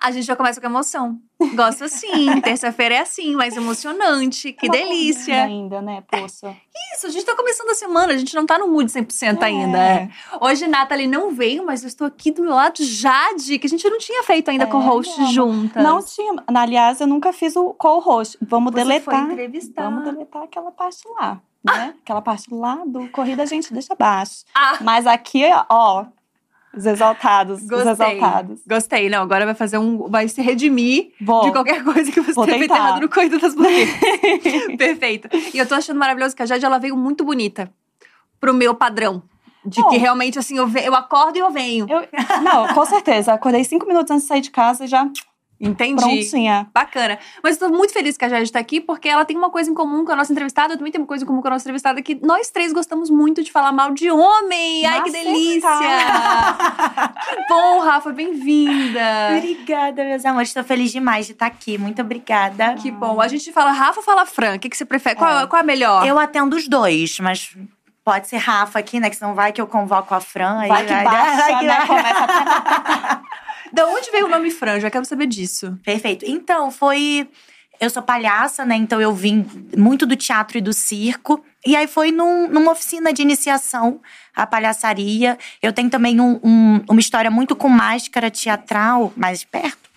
A gente já começa com emoção. Gosto assim. Terça-feira é assim, mais emocionante. Que É delícia. ainda, né, poça? Isso, a gente tá começando a semana, a gente não tá no mood 100% ainda. É. é. Hoje Nathalie não veio, mas eu estou aqui do meu lado, Jade, que a gente não tinha feito ainda É, com host meu amor. juntas. Não tinha. Aliás, eu nunca fiz o co-host. Vamos Você deletar. foi entrevistar. Vamos deletar aquela parte lá, né? Aquela parte lá do corrida a gente deixa abaixo. Ah, Mas aqui, ó, os exaltados, os Gostei. exaltados. gostei. Não, agora vai fazer um. Vai se redimir Vou. de qualquer coisa que você tenha feito errado no Corrida das Blogueiras. Perfeito. E eu tô achando maravilhoso que a Jade ela veio muito bonita pro meu padrão. De Bom. que realmente, assim, eu, ve- eu acordo e eu venho. Eu, não, com certeza. Acordei cinco minutos antes de sair de casa e já Entendi. prontinha. Bacana. Mas eu tô muito feliz que a Jade tá aqui, porque ela tem uma coisa em comum com a nossa entrevistada. Eu também tenho uma coisa em comum com a nossa entrevistada, que nós três gostamos muito de falar mal de homem. Ai, que delícia! que bom, Rafa, bem-vinda. Obrigada, meus amores. Estou feliz demais de estar aqui. Muito obrigada. Que bom. A gente fala Rafa ou fala Fran? O que, que você prefere? Qual, É. qual é a melhor? Eu atendo os dois, mas pode ser Rafa aqui, né? Que senão vai que eu convoco a Fran. aí Vai que baixa, vai né? vai. Começa a Da onde veio o nome Fran? Já quero saber disso. Perfeito. Então, foi. Eu sou palhaça, né? Então eu vim muito do teatro e do circo. E aí foi num- numa oficina de iniciação à palhaçaria. Eu tenho também um- um- uma história muito com máscara teatral, mais perto.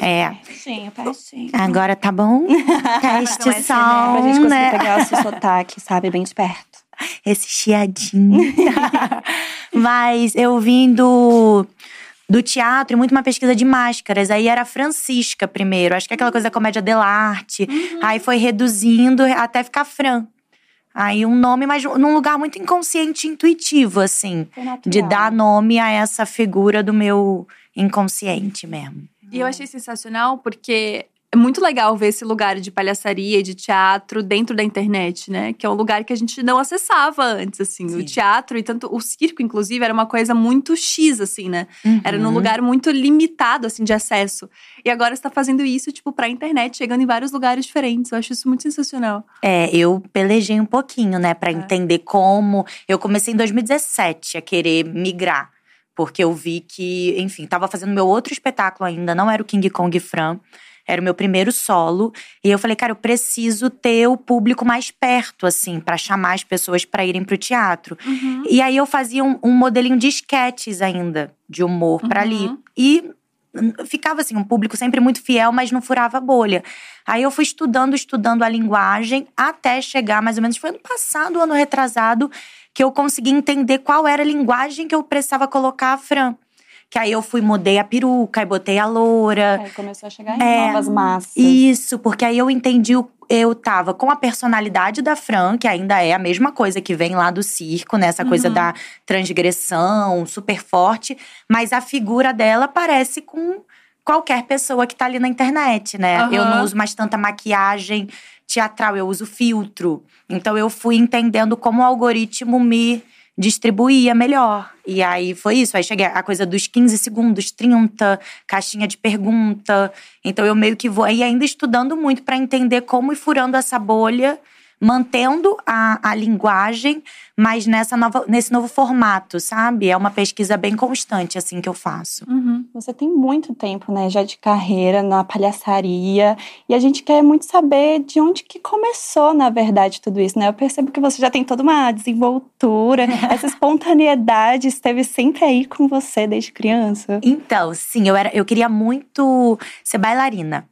É. pertinho, pertinho. Agora tá bom? Teste Não é som, Pra gente conseguir né? pegar o seu sotaque, sabe? Bem de perto. esse chiadinho. Mas eu vim do, do teatro e muito uma pesquisa de máscaras. Aí era Francisca primeiro. Acho que é aquela coisa da comédia dell'arte. Aí foi reduzindo até ficar Fran. Aí um nome, mas num lugar muito inconsciente e intuitivo, assim. De dar nome a essa figura do meu inconsciente mesmo. E eu achei sensacional porque é muito legal ver esse lugar de palhaçaria e de teatro dentro da internet, né? Que é um lugar que a gente não acessava antes, assim. O Sim. teatro e tanto o circo, inclusive, era uma coisa muito X, assim, né? Era num Uhum. lugar muito limitado, assim, de acesso. E agora você tá fazendo isso, tipo, pra internet, chegando em vários lugares diferentes. Eu acho isso muito sensacional. É, eu pelejei um pouquinho, né, Pra É. entender como. Eu comecei em 2017 a querer migrar, porque eu vi que, enfim, tava fazendo meu outro espetáculo ainda, não era o King Kong Fran. Era o meu primeiro solo. E eu falei, cara, eu preciso ter o público mais perto, assim, pra chamar as pessoas pra irem pro teatro. E aí eu fazia um, um modelinho de sketches ainda, de humor pra ali. Uhum. E hum, ficava assim, um público sempre muito fiel, mas não furava a bolha. Aí eu fui estudando, estudando a linguagem, até chegar mais ou menos, foi ano passado, ano retrasado, que eu consegui entender qual era a linguagem que eu precisava colocar a Fran. Que aí eu fui, mudei a peruca, aí botei a loura. Aí começou a chegar em É. novas massas. Isso, porque aí eu entendi, o- eu tava com a personalidade da Fran, que ainda é a mesma coisa que vem lá do circo, né? Essa coisa Uhum. da transgressão, super forte. Mas a figura dela parece com qualquer pessoa que tá ali na internet, né? Eu Aham. não uso mais tanta maquiagem teatral, eu uso filtro. Então eu fui entendendo como o algoritmo me distribuía melhor. E aí foi isso. Aí cheguei a coisa dos 15 segundos, 30, caixinha de pergunta. Então eu meio que vou aí ainda estudando muito para entender como ir furando essa bolha, mantendo a, a linguagem, mas nessa nova, nesse novo formato, sabe? É uma pesquisa bem constante, assim, que eu faço. Uhum. Você tem muito tempo, né, já de carreira na palhaçaria. E a gente quer muito saber de onde que começou, na verdade, tudo isso, né? Eu percebo que você já tem toda uma desenvoltura. essa espontaneidade esteve sempre aí com você desde criança. Então, sim, eu, era, eu queria muito ser bailarina.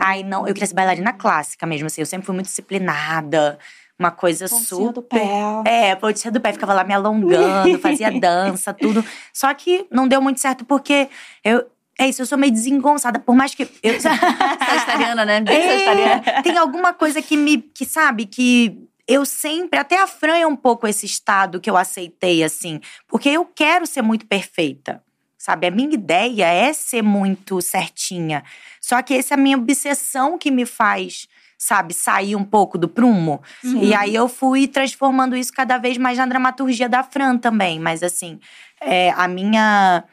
Ai, não, eu queria ser bailarina clássica mesmo, assim. Eu sempre fui muito disciplinada, uma coisa Pontinha super. do pé. É, pontinha do pé, ficava lá me alongando, fazia dança, tudo. Só que não deu muito certo porque eu. É isso, eu sou meio desengonçada, por mais que. Eu, Sagitariana, né? Bem sagitariana. é, tem alguma coisa que me. que sabe, que eu sempre. Até a Fran é um pouco esse estado que eu aceitei, assim. Porque eu quero ser muito perfeita. Sabe? A minha ideia é ser muito certinha. Só que essa é a minha obsessão que me faz, sabe, sair um pouco do prumo. Sim. E aí eu fui transformando isso cada vez mais na dramaturgia da Fran também. Mas assim, é, a minha.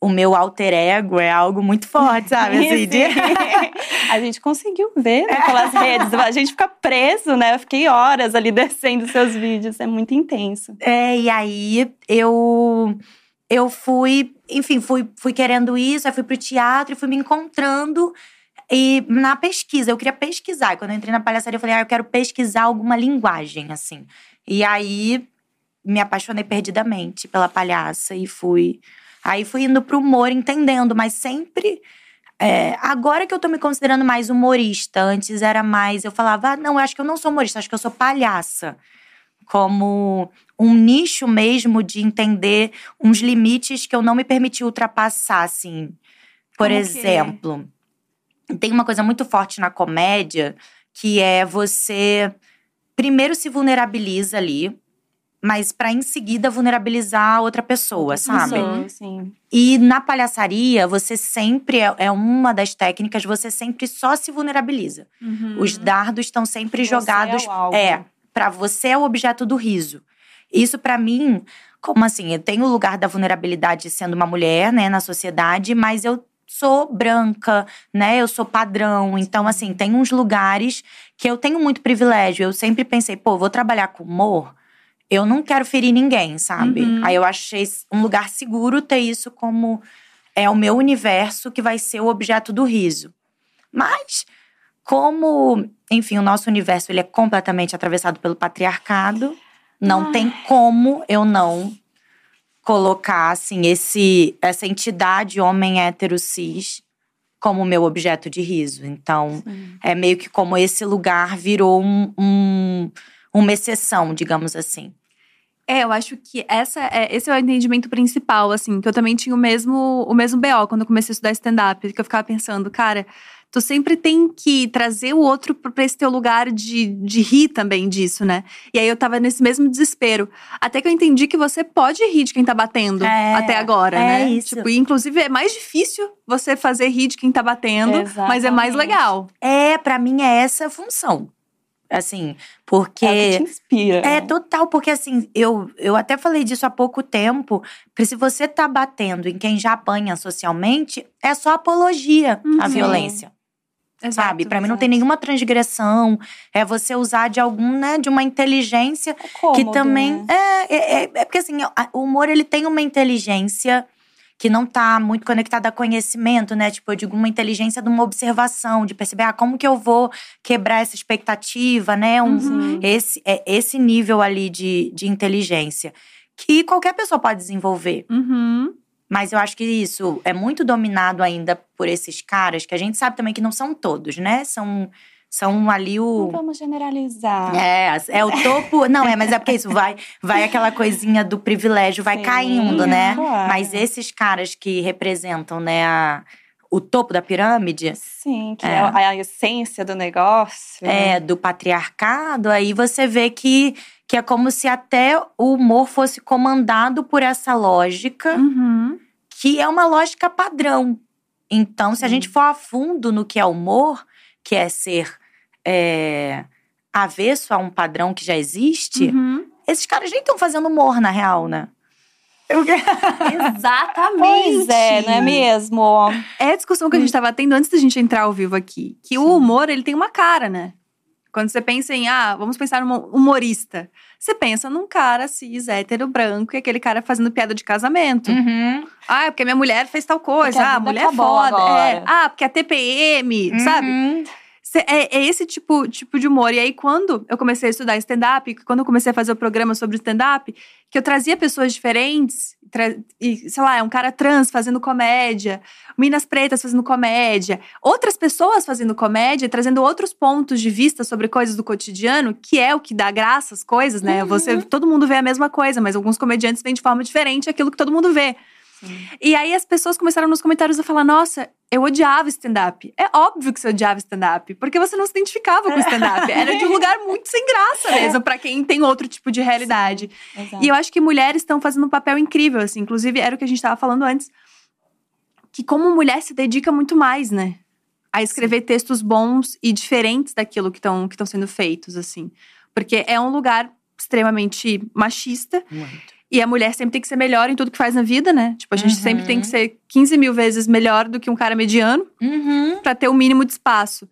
O meu alter ego é algo muito forte, sabe? Assim, de- a gente conseguiu ver né, pelas redes. A gente fica preso, né? Eu fiquei horas ali descendo seus vídeos. É muito intenso. É, e aí eu eu fui, enfim, fui, fui querendo isso, aí fui pro teatro e fui me encontrando. E na pesquisa, eu queria pesquisar. E quando eu entrei na palhaçaria, eu falei, ah, eu quero pesquisar alguma linguagem, assim. E aí me apaixonei perdidamente pela palhaça e fui. Aí fui indo pro humor, entendendo, mas sempre. É, agora que eu tô me considerando mais humorista, antes era mais. Eu falava, ah, não, acho que eu não sou humorista, acho que eu sou palhaça. Como um nicho mesmo de entender uns limites que eu não me permiti ultrapassar, assim. Por Como exemplo, tem uma coisa muito forte na comédia que é você primeiro se vulnerabiliza ali, mas para em seguida vulnerabilizar outra pessoa, sabe? Sim, sim. E na palhaçaria, você sempre é, é uma das técnicas, você sempre só se vulnerabiliza. Uhum. Os dardos estão sempre Você jogados é o alvo. é para você é o objeto do riso. Isso pra mim, como assim, eu tenho o lugar da vulnerabilidade sendo uma mulher, né, na sociedade, mas eu sou branca, né? Eu sou padrão. Então, assim, tem uns lugares que eu tenho muito privilégio. Eu sempre pensei, pô, vou trabalhar com humor. Eu não quero ferir ninguém, sabe? Uhum. Aí eu achei um lugar seguro ter isso como é o meu universo que vai ser o objeto do riso. Mas como, enfim, o nosso universo ele é completamente atravessado pelo patriarcado, não Ai. tem como eu não colocar assim esse essa entidade homem hétero cis como meu objeto de riso. Então, Sim. é meio que como esse lugar virou um, um- uma exceção, digamos assim. É, eu acho que essa é, esse é o entendimento principal, assim, que eu também tinha o mesmo, o mesmo BO quando eu comecei a estudar stand-up, que eu ficava pensando, cara, tu sempre tem que trazer o outro pra pra esse teu lugar de, de rir também disso, né? E aí eu tava nesse mesmo desespero. Até que eu entendi que você pode rir de quem tá batendo É, até agora, é né? isso. Tipo, e inclusive é mais difícil você fazer rir de quem tá batendo, mas é mais Exatamente. legal. É, pra mim é essa a função. Assim, porque É o que te inspira. É, né? total, porque assim, eu, eu até falei disso há pouco tempo. porque Se você tá batendo em quem já apanha socialmente, é só apologia à Uhum. Violência, sabe? Exato, Pra mim não exato. tem nenhuma transgressão. É você usar de algum, né, de uma inteligência cômodo, que também. né? É, é, é, é porque assim, o humor ele tem uma inteligência que não tá muito conectada a conhecimento, né? Tipo, eu digo uma inteligência de uma observação, de perceber, ah, como que eu vou quebrar essa expectativa, né? Um, Uhum. esse, é esse nível ali de, de inteligência. Que qualquer pessoa pode desenvolver. Uhum. Mas eu acho que isso é muito dominado ainda por esses caras, que a gente sabe também que não são todos, né? São, são ali Não o. vamos generalizar. É, é o topo. Não, é, mas é porque isso vai, vai aquela coisinha do privilégio, vai Sim, caindo, né? claro. Mas esses caras que representam, né, a- o topo da pirâmide, Sim, que É. é, a essência do negócio. é, do patriarcado, aí você vê que, que é como se até o humor fosse comandado por essa lógica, Uhum. que é uma lógica padrão. Então, se a Sim. gente for a fundo no que é humor, que é ser é, avesso a um padrão que já existe, Uhum. esses caras nem estão fazendo humor, na real, né? Exatamente. Pois é, não é mesmo? É a discussão que a gente estava tendo antes da gente entrar ao vivo aqui. Que o humor, ele tem uma cara, né? Quando você pensa em, ah, vamos pensar num humorista. Você pensa num cara cis, hétero, branco, e aquele cara fazendo piada de casamento. Uhum. Ah, é porque minha mulher fez tal coisa. Porque Ah, mulher é foda. É. Ah, porque a TPM, sabe? Uhum. Cê- É, é esse tipo, tipo de humor. E aí, quando eu comecei a estudar stand-up, quando eu comecei a fazer o programa sobre stand-up, que eu trazia pessoas diferentes, tra- e, sei lá, é um cara trans fazendo comédia, minas pretas fazendo comédia, outras pessoas fazendo comédia, trazendo outros pontos de vista sobre coisas do cotidiano, que é o que dá graça às coisas, né? Você, todo mundo vê a mesma coisa, mas alguns comediantes veem de forma diferente aquilo que todo mundo vê. E aí as pessoas começaram nos comentários a falar: nossa, eu odiava stand-up. É óbvio que você odiava stand-up, porque você não se identificava com stand-up. Era de um lugar muito sem graça mesmo, pra quem tem outro tipo de realidade. Exato. E eu acho que mulheres estão fazendo um papel incrível, assim. Inclusive, era o que a gente estava falando antes. Que como mulher se dedica muito mais, né? A escrever textos bons e diferentes daquilo que estão que estão sendo feitos, assim. Porque é um lugar extremamente machista. Muito. E a mulher sempre tem que ser melhor em tudo que faz na vida, né? Tipo, a gente Uhum. sempre tem que ser 15 mil vezes melhor do que um cara mediano Uhum. pra ter o mínimo de espaço.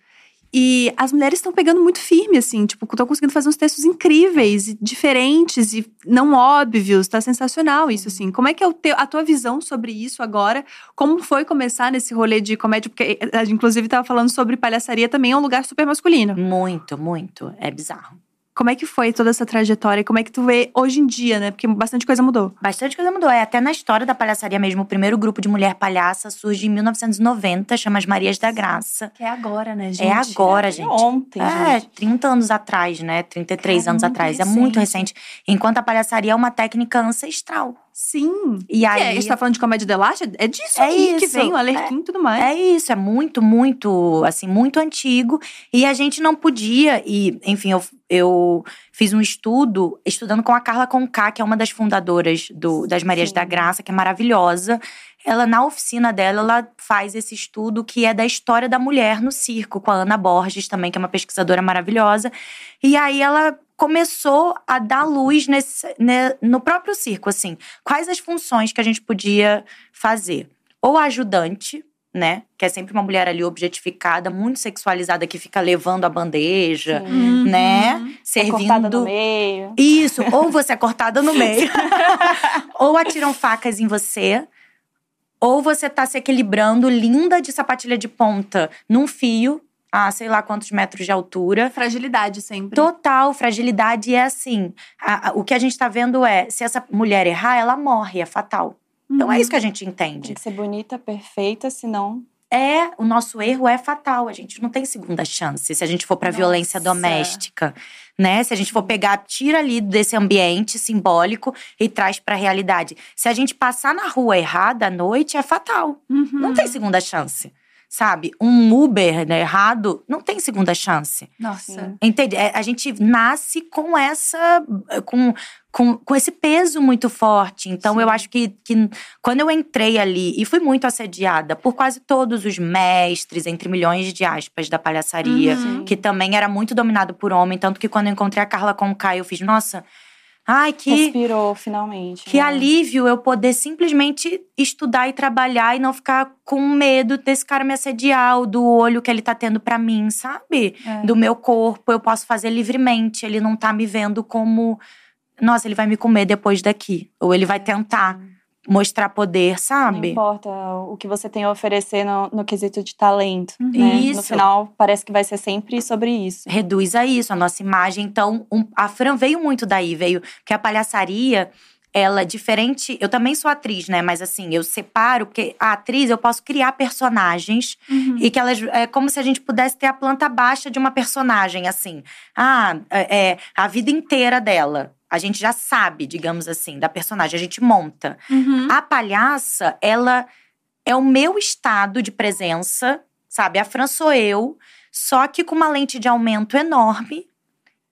E as mulheres estão pegando muito firme, assim, tipo, estão conseguindo fazer uns textos incríveis, e diferentes e não óbvios. Tá sensacional isso, assim. Como é que é teu, a tua visão sobre isso agora? Como foi começar nesse rolê de comédia? Porque a gente, inclusive, tava falando sobre palhaçaria também, é um lugar super masculino. Muito, muito. É bizarro. Como é que foi toda essa trajetória? Como é que tu vê hoje em dia, né? Porque bastante coisa mudou. Bastante coisa mudou. É até na história da palhaçaria mesmo. O primeiro grupo de mulher palhaça surge em 1990, chama as Marias da Graça. Que é agora, né, gente? É agora, gente. Ontem, É, gente. 30 anos atrás, né? 33 Cara, anos atrás. É muito recente. recente. Enquanto a palhaçaria é uma técnica ancestral. Sim. E E aí. é, a gente tá falando de comédia de é disso É aí que isso. vem o Alerquim e tudo mais. É isso, é muito, muito, assim, muito antigo. E a gente não podia, e, enfim, eu, eu fiz um estudo, estudando com a Carla Conká, que é uma das fundadoras do, das Marias Sim. da Graça, que é maravilhosa. Ela, na oficina dela, ela faz esse estudo que é da história da mulher no circo, com a Ana Borges também, que é uma pesquisadora maravilhosa. E aí ela começou a dar luz nesse, né, no próprio circo, assim. Quais as funções que a gente podia fazer? Ou ajudante, né? Que é sempre uma mulher ali objetificada, muito sexualizada, que fica levando a bandeja, Sim. Uhum. né? É cortada no Servindo. meio. Isso, ou você é cortada no meio, ou atiram facas em você, ou você tá se equilibrando linda de sapatilha de ponta num fio, a sei lá quantos metros de altura. Fragilidade sempre. Total, fragilidade é assim. a- a- o que a gente tá vendo é: se essa mulher errar, ela morre, é fatal. Então é isso que a gente Tem entende. que ser bonita, perfeita, senão. É, o nosso erro é fatal. A gente não tem segunda chance se a gente for pra Nossa. violência doméstica, né? Se a gente for pegar, tira ali desse ambiente simbólico e traz pra realidade. Se a gente passar na rua errada à noite, é fatal. Uhum. Não tem segunda chance. Sabe? Um Uber né, errado não tem segunda chance. Nossa. Entende? É, A gente nasce com essa. com, com, com esse peso muito forte. Então, Sim. eu acho que, que quando eu entrei ali, e fui muito assediada por quase todos os mestres, entre milhões de aspas, da palhaçaria, Uhum. que também era muito dominado por homem. Tanto que quando eu encontrei a Carla Conká, eu fiz, nossa, ai, que. Respirou finalmente. Que né? alívio eu poder simplesmente estudar e trabalhar e não ficar com medo desse cara me assediar, ou do olho que ele tá tendo pra mim, sabe? É. Do meu corpo, eu posso fazer livremente. Ele não tá me vendo como. Nossa, ele vai me comer depois daqui. Ou ele vai tentar mostrar poder, Não sabe? importa o que você tem a oferecer no, no quesito de talento. Uhum. Né? No Isso. final, parece que vai ser sempre sobre isso. reduz a isso, a nossa imagem. Então, um- a Fran veio muito daí, veio que a palhaçaria, ela é diferente. Eu também sou atriz, né? Mas assim, eu separo, porque a atriz eu posso criar personagens Uhum. e que elas. É como se a gente pudesse ter a planta baixa de uma personagem, assim. Ah, é, é, a vida inteira dela. A gente já sabe, digamos assim, da personagem, a gente monta. Uhum. A palhaça, ela é o meu estado de presença, sabe? A Fran sou eu, só que com uma lente de aumento enorme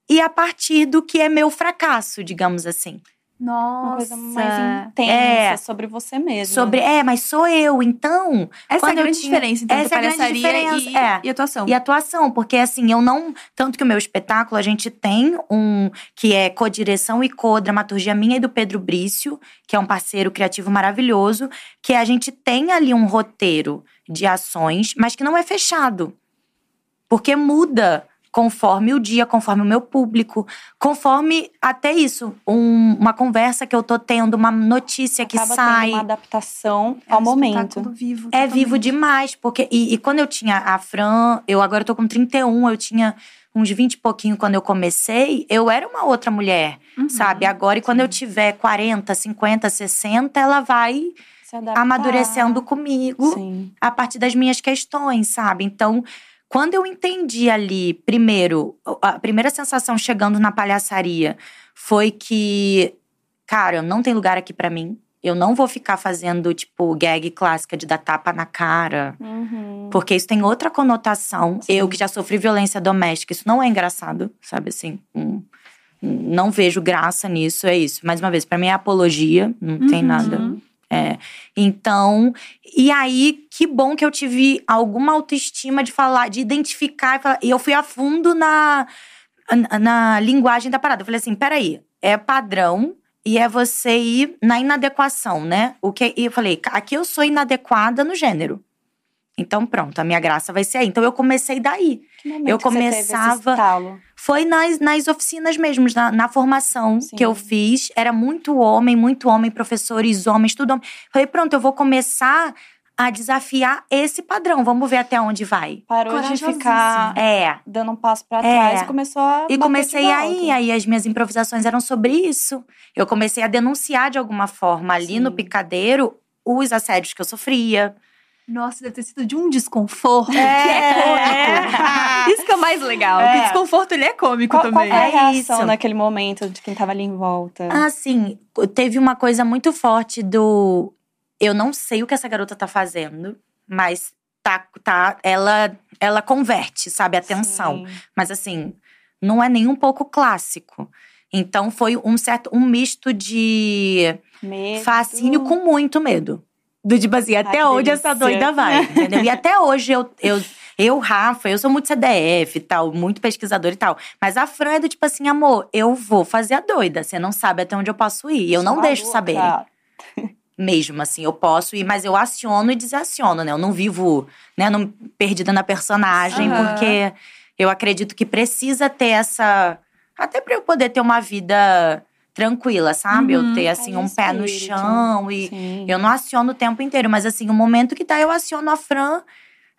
e a partir do que é meu fracasso, digamos assim. Nossa. Uma coisa mais intensa É. sobre você mesmo. Sobre, é, mas sou eu, então. Essa é a grande tinha- diferença, então, essa é a grande diferença, e, é. e atuação. E atuação, porque assim, eu não. Tanto que o meu espetáculo, a gente tem um que é co-direção e co-dramaturgia minha e do Pedro Brício, que é um parceiro criativo maravilhoso, que a gente tem ali um roteiro de ações, mas que não é fechado. Porque muda conforme o dia, conforme o meu público, conforme até isso, um- uma conversa que eu tô tendo, uma notícia que Acaba sai. tendo uma adaptação É ao um momento. Vivo, É vivo demais, porque. E, e quando eu tinha a Fran, eu agora tô com 31, eu tinha uns 20 e pouquinho quando eu comecei, eu era uma outra mulher, Uhum. sabe? Agora, e quando eu tiver 40, 50, 60, ela vai amadurecendo comigo Sim. a partir das minhas questões, sabe? Então, quando eu entendi ali, primeiro, a primeira sensação chegando na palhaçaria foi que, cara, não tem lugar aqui pra mim. Eu não vou ficar fazendo, tipo, gag clássica de dar tapa na cara. Uhum. Porque isso tem outra conotação. Sim. Eu que já sofri violência doméstica, isso não é engraçado, sabe assim? Hum, não vejo graça nisso, é isso. Mais uma vez, pra mim é apologia, não tem Uhum. nada. É. Então, e aí, que bom que eu tive alguma autoestima de falar, de identificar. e eu fui a fundo na, na, na linguagem da parada. Eu falei assim: peraí, é padrão e é você ir na inadequação, né? O que, e eu falei: aqui eu sou inadequada no gênero. Então pronto, a minha graça vai ser aí. Então eu comecei daí. Que momento Eu começava-? Foi nas, nas oficinas mesmo, na, na formação Sim. que eu fiz. Era muito homem, muito homem, professores, homens, tudo homem. Falei, pronto, eu vou começar a desafiar esse padrão. Vamos ver até onde vai. Parou de ficar É. dando um passo pra É. trás e começou a E comecei aí, aí as minhas improvisações eram sobre isso. Eu comecei a denunciar de alguma forma ali Sim. no picadeiro os assédios que eu sofria. Nossa, deve ter sido de um desconforto É. que é cômico. Isso que é o mais legal. É. Que o desconforto ele é cômico Qual, qual também. foi a É reação isso. naquele momento de quem tava ali em volta? Assim, teve uma coisa muito forte do. Eu não sei o que essa garota tá fazendo, mas tá, tá, ela, ela converte, sabe, a atenção. Sim. Mas assim, não é nem um pouco clássico. Então foi um certo um misto de Medo. fascínio com muito medo. Do tipo assim, até onde essa delícia. doida vai, entendeu? E até hoje eu, eu, eu, Rafa, eu sou muito CDF e tal, muito pesquisador e tal. Mas a Fran é do tipo assim, amor, eu vou fazer a doida. Você não sabe até onde eu posso ir. E eu não deixo louca. saber. Mesmo assim, eu posso ir, mas eu aciono e desaciono, né? Eu não vivo, né, não, perdida na personagem, Aham. porque eu acredito que precisa ter essa. Até pra eu poder ter uma vida tranquila, sabe? Uhum. Eu ter, assim, É um pé no chão e. Sim. Eu não aciono o tempo inteiro, mas assim, o momento que tá, eu aciono a Fran.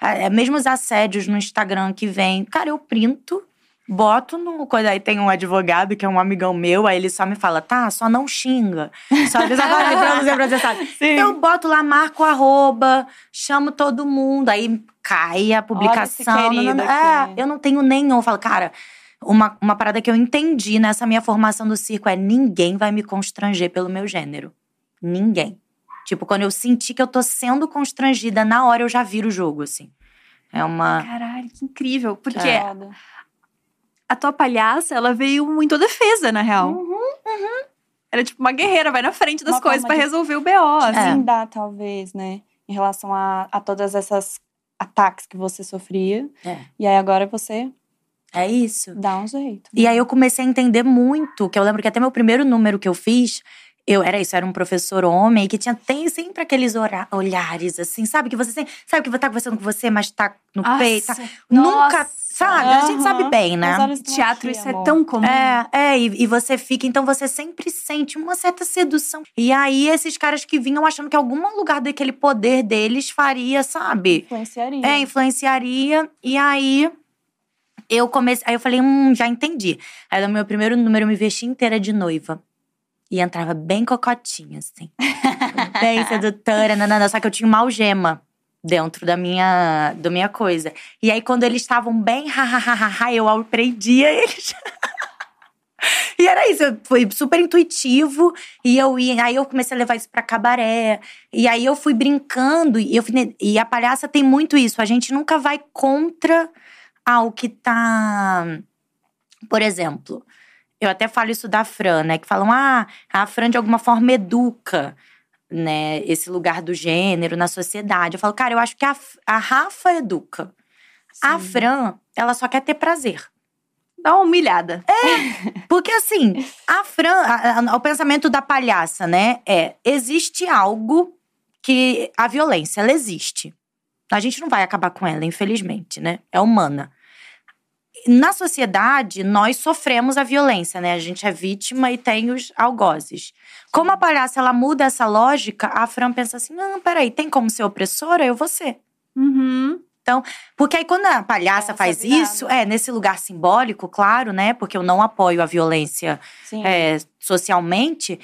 É, mesmo os assédios no Instagram que vem, cara, eu printo, boto no. Coisa aí tem um advogado que é um amigão meu, aí ele só me fala, tá, só não xinga. Só diz agora pra não ser processado. Eu boto lá, marco o arroba, chamo todo mundo, aí cai a publicação. Olha esse querido não, não, é, aqui. eu não tenho nenhum. Eu falo, cara, uma, uma parada que eu entendi nessa minha formação do circo é ninguém vai me constranger pelo meu gênero. Ninguém. Tipo, quando eu senti que eu tô sendo constrangida, na hora eu já viro o jogo, assim. É uma. Caralho, que incrível. Porque Foda. a tua palhaça, ela veio muito defesa, na real. Uhum, Era tipo uma guerreira, vai na frente das Uma coisas pra de- resolver o BO. assim. É. Talvez, né? Em relação a, a todas essas ataques que você sofria. É. E aí agora você É isso. dá um jeito. E aí eu comecei a entender muito, que eu lembro que até meu primeiro número que eu fiz, eu era isso, era um professor homem que tinha tem sempre aqueles olhares assim, sabe que você sempre, sabe que tá conversando com você, mas tá no Nossa, peito, tá- nossa. nunca, sabe? A gente sabe bem, né? Teatro, aqui, isso amor. é tão comum. É, é, e, e você fica, então você sempre sente uma certa sedução. E aí, esses caras que vinham achando que algum lugar daquele poder deles faria, sabe? Influenciaria. É, influenciaria. E aí eu comecei. Aí eu falei, hum, já entendi. Aí no meu primeiro número eu me vesti inteira de noiva. E entrava bem cocotinha, assim. bem sedutora, nanana. Só que eu tinha uma algema dentro da minha, da minha coisa. E aí, quando eles estavam bem, hahaha, eu aprendia eles. E era isso, foi super intuitivo. E eu ia, aí eu comecei a levar isso pra cabaré. E aí eu fui brincando. E, eu, e a palhaça tem muito isso. A gente nunca vai contra ao que tá. Por exemplo, eu até falo isso da Fran, né? Que falam, ah, a Fran de alguma forma educa, né? Esse lugar do gênero na sociedade. Eu falo, cara, eu acho que a, a Rafa educa. A Sim. Fran, ela só quer ter prazer. Dá uma humilhada. Porque assim, a Fran, a- a- o pensamento da palhaça, né, é existe algo que a violência ela existe. A gente não vai acabar com ela, infelizmente, né? É humana. Na sociedade, nós sofremos a violência, né? A gente é vítima e tem os algozes. Como a palhaça ela muda essa lógica, a Fran pensa assim: não, peraí, tem como ser opressora? Eu vou ser. Uhum. Porque aí quando a palhaça Essa faz isso, é nesse lugar simbólico, claro, né? Porque eu não apoio a violência é, socialmente.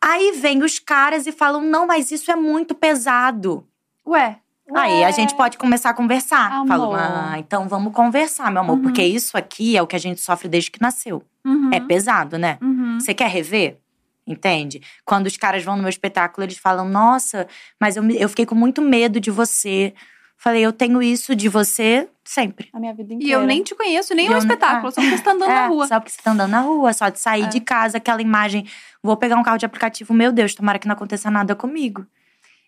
Aí vem os caras e falam: não, mas isso é muito pesado. Ué, Aí a Ué. gente pode começar a conversar. Amor. Falo, ah, então vamos conversar, meu amor, Uhum. porque isso aqui é o que a gente sofre desde que nasceu. uhum. É pesado, né? Uhum. Você quer rever? Entende? Quando os caras vão no meu espetáculo, eles falam: Nossa, mas eu, eu fiquei com muito medo de você. Falei, eu tenho isso de você sempre. A minha vida E inteira. eu nem te conheço, nem E é um espetáculo, só porque você tá andando na É, rua. Só porque você tá andando na rua, só de sair É. de casa, aquela imagem. Vou pegar um carro de aplicativo, meu Deus, tomara que não aconteça nada comigo.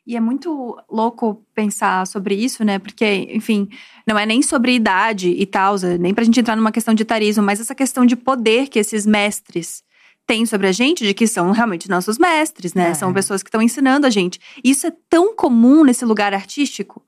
E é muito louco pensar sobre isso, né? Porque, enfim, não é nem sobre idade e tal, é nem pra gente entrar numa questão de etarismo, mas essa questão de poder que esses mestres têm sobre a gente, de que são realmente nossos mestres, né? É. São pessoas que estão ensinando a gente. Isso é tão comum nesse lugar artístico.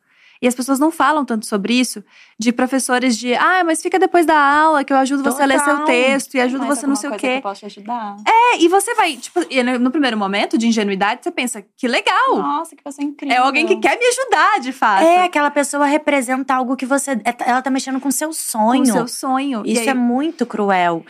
E as pessoas não falam tanto sobre isso, de professores de, ah, mas fica depois da aula que eu ajudo você a ler seu Total. texto e ajudo você não sei o coisa que quê. eu posso te ajudar. É, e você vai, tipo, no primeiro momento de ingenuidade, você pensa, que legal. Nossa, que pessoa incrível. É alguém que quer me ajudar, de fato. É, aquela pessoa representa algo que você. Ela tá mexendo com seu com sonho. o seu sonho. E Isso aí- é muito cruel.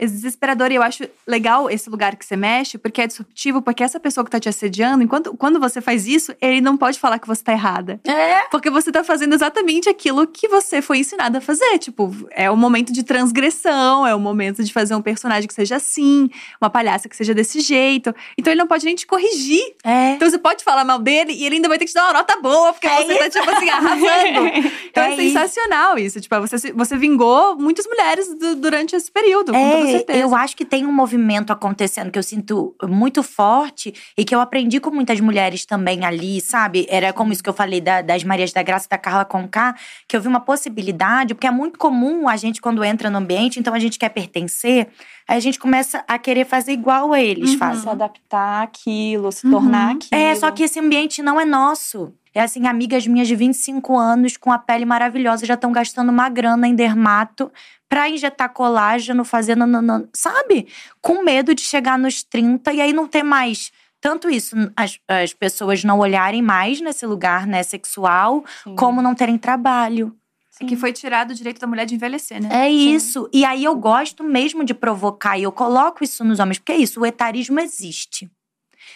É desesperador e eu acho legal esse lugar que você mexe, porque é disruptivo, porque essa pessoa que tá te assediando, enquanto quando você faz isso, ele não pode falar que você tá errada. É. Porque você tá fazendo exatamente aquilo que você foi ensinada a fazer. Tipo, é o momento de transgressão, é o momento de fazer um personagem que seja assim, uma palhaça que seja desse jeito. Então ele não pode nem te corrigir. É. Então você pode falar mal dele e ele ainda vai ter que te dar uma nota boa, porque É você tá, tipo assim, arrasando. Então é, É isso. sensacional isso. Tipo, você, você vingou muitas mulheres du- durante esse período, É, certeza. eu acho que tem um movimento acontecendo que eu sinto muito forte e que eu aprendi com muitas mulheres também ali, sabe? Era como isso que eu falei da- das Marias da Graça e da Carla Conká, que eu vi uma possibilidade, porque é muito comum a gente, quando entra no ambiente, então a gente quer pertencer, aí a gente começa a querer fazer igual a eles Uhum. fazem. Se adaptar àquilo, se Uhum. tornar aquilo. É, só que esse ambiente não é nosso. É assim, amigas minhas de 25 anos com a pele maravilhosa já estão gastando uma grana em dermato pra injetar colágeno, fazer nananã, sabe? Com medo de chegar nos 30 e aí não ter mais tanto isso, as, as pessoas não olharem mais nesse lugar, né, sexual, Sim. como não terem trabalho. É que foi tirado o direito da mulher de envelhecer, né? É isso. E aí eu gosto mesmo de provocar e eu coloco isso nos homens, porque é isso, o etarismo existe.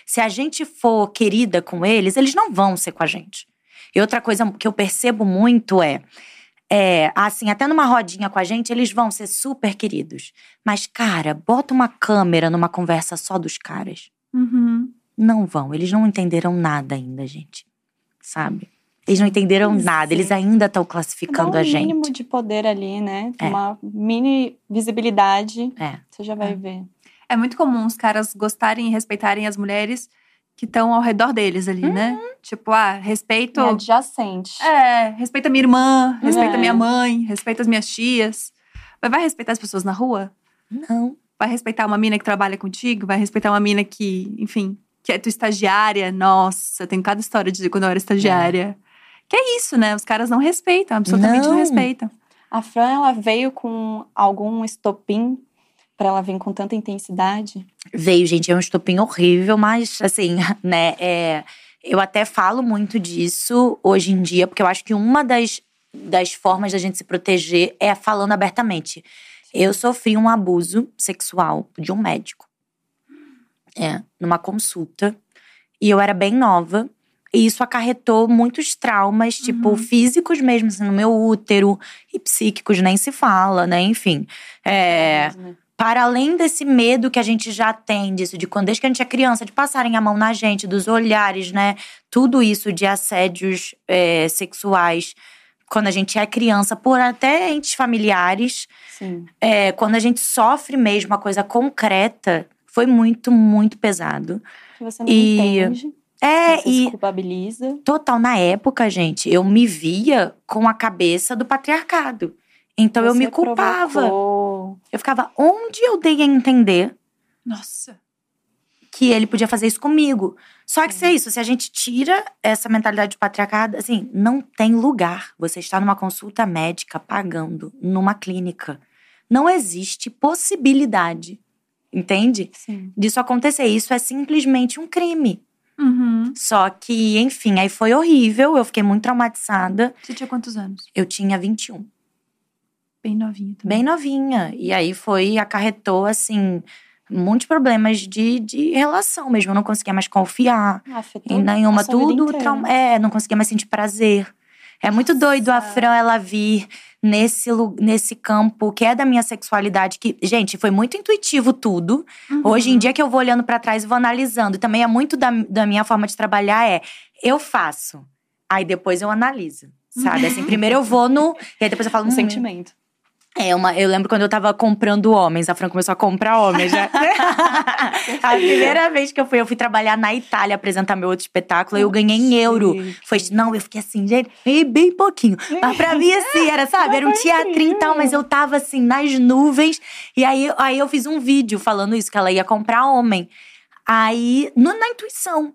Se a gente for querida com eles, eles não vão ser com a gente. E outra coisa que eu percebo muito é, é assim, até numa rodinha com a gente, eles vão ser super queridos. Mas, cara, bota uma câmera numa conversa só dos caras. Uhum. Não vão, eles não entenderam nada ainda, gente. Sabe? Eles não entenderam Pois nada, eles ainda estão Dá classificando um a gente. mínimo de poder ali, né? É. Uma mini visibilidade. É. Você já vai É. ver. É muito comum os caras gostarem e respeitarem as mulheres que estão ao redor deles ali, né? Tipo, ah, respeito. E adjacente. É, respeita minha irmã, respeita É. minha mãe, respeita as minhas tias. Mas vai respeitar as pessoas na rua? Não. Vai respeitar uma mina que trabalha contigo? Vai respeitar uma mina que, enfim, que é tua estagiária? Nossa, tem cada história de quando eu era estagiária. Que é isso, né? Os caras não respeitam, absolutamente não, Não. respeitam. A Fran, ela veio com algum estopim pra ela vir com tanta intensidade. Veio, gente, é um estopim horrível, mas assim, né, é, eu até falo muito disso hoje em dia, porque eu acho que uma das, das formas da gente se proteger é falando abertamente. Eu sofri um abuso sexual de um médico. É, numa consulta. E eu era bem nova. E isso acarretou muitos traumas, tipo, Uhum. físicos mesmo, assim, no meu útero. E psíquicos, nem se fala, né? Enfim. É, Né? Para além desse medo que a gente já tem disso, de quando desde que a gente é criança, de passarem a mão na gente, dos olhares, né? Tudo isso de assédios é, sexuais quando a gente é criança, por até entes familiares, Sim. é, quando a gente sofre mesmo a coisa concreta, foi muito, muito pesado. Que você não E- entende. É, você e se culpabiliza. total, na época, gente, eu me via com a cabeça do patriarcado. Então eu Você me culpava. provocou. Eu ficava, onde eu dei a entender Nossa. que ele podia fazer isso comigo. Só que se é isso, se a gente tira essa mentalidade de patriarcado, assim, não tem lugar. Você está numa consulta médica pagando numa clínica. Não existe possibilidade, entende? Sim. Disso acontecer. Isso é simplesmente um crime. Uhum. Só que, enfim, aí foi horrível, eu fiquei muito traumatizada. Você tinha quantos anos? Eu tinha 21, Bem novinha também. bem novinha. E aí foi, acarretou, assim, muitos problemas de, de relação mesmo. Eu não conseguia mais confiar. Afetou Em nenhuma, tudo trauma. É, não conseguia mais sentir prazer. É muito doido a Fran ela vir nesse, nesse campo que é da minha sexualidade. Que, gente, foi muito intuitivo tudo. Uhum. Hoje em dia que eu vou olhando pra trás e vou analisando. Também é muito da, da minha forma de trabalhar é eu faço. Aí depois eu analiso. Sabe? Assim, primeiro eu vou no. E aí depois eu falo. Um hum, sentimento. É, uma, eu lembro quando eu tava comprando homens, a Fran começou a comprar homens, né? a primeira vez que eu fui, eu fui trabalhar na Itália apresentar meu outro espetáculo, eu ganhei em euro. Foi, não, eu fiquei assim, gente, ganhei bem pouquinho. Mas pra mim, assim, era, sabe, era um teatrinho e tal, mas eu tava assim, nas nuvens. E aí, aí eu fiz um vídeo falando isso, que ela ia comprar homem. Aí, no- na intuição.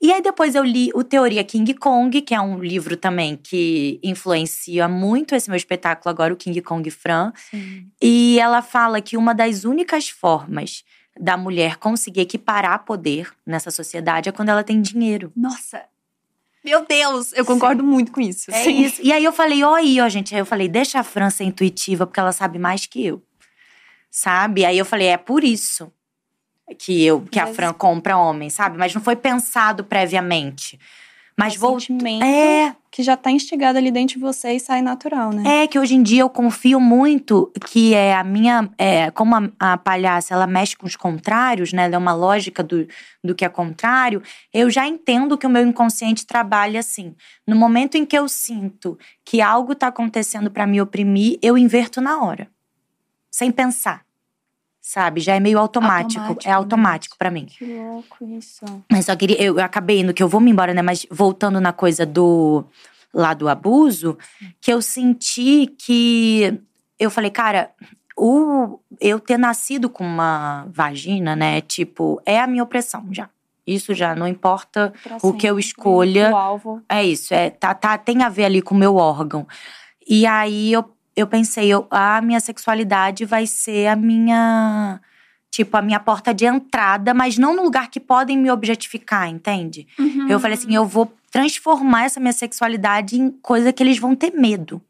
E aí depois eu li o Teoria King Kong, que é um livro também que influencia muito esse meu espetáculo agora, o King Kong Fran. Sim. E ela fala que uma das únicas formas da mulher conseguir equiparar poder nessa sociedade é quando ela tem dinheiro. Nossa. Meu Deus, eu concordo muito com isso. É Sim. isso. E aí eu falei, ó aí, ó, gente. Aí eu falei, deixa a Fran ser intuitiva, porque ela sabe mais que eu. Sabe? Aí eu falei, é por isso que eu que a Mas- Fran compra homem, sabe? Mas não foi pensado previamente. Mas É vou. É, que já tá instigado ali dentro de você e sai natural, né? é que hoje em dia eu confio muito que é a minha. É, como a, a palhaça ela mexe com os contrários, né? Ela é uma lógica do, do que é contrário. Eu já entendo que o meu inconsciente trabalha assim. No momento em que eu sinto que algo tá acontecendo pra me oprimir, eu inverto na hora. Sem pensar. Sabe? Já é meio automático. Automático, é automático né? pra mim. Que louco isso. Mas só queria. Eu acabei indo que eu vou me embora, né? Mas voltando na coisa do. lá do abuso, que eu senti que. Eu falei, cara, o, eu ter nascido com uma vagina, né? Tipo, é a minha opressão já. Isso já não importa Pra o que eu sempre, escolha. O alvo. É isso, é, tá, tá, tem a ver ali com o meu órgão. E aí eu, eu pensei, eu, a minha sexualidade vai ser a minha. Tipo, a minha porta de entrada, mas não no lugar que podem me objetificar, entende? Uhum. Eu falei assim, eu vou transformar essa minha sexualidade em coisa que eles vão ter medo.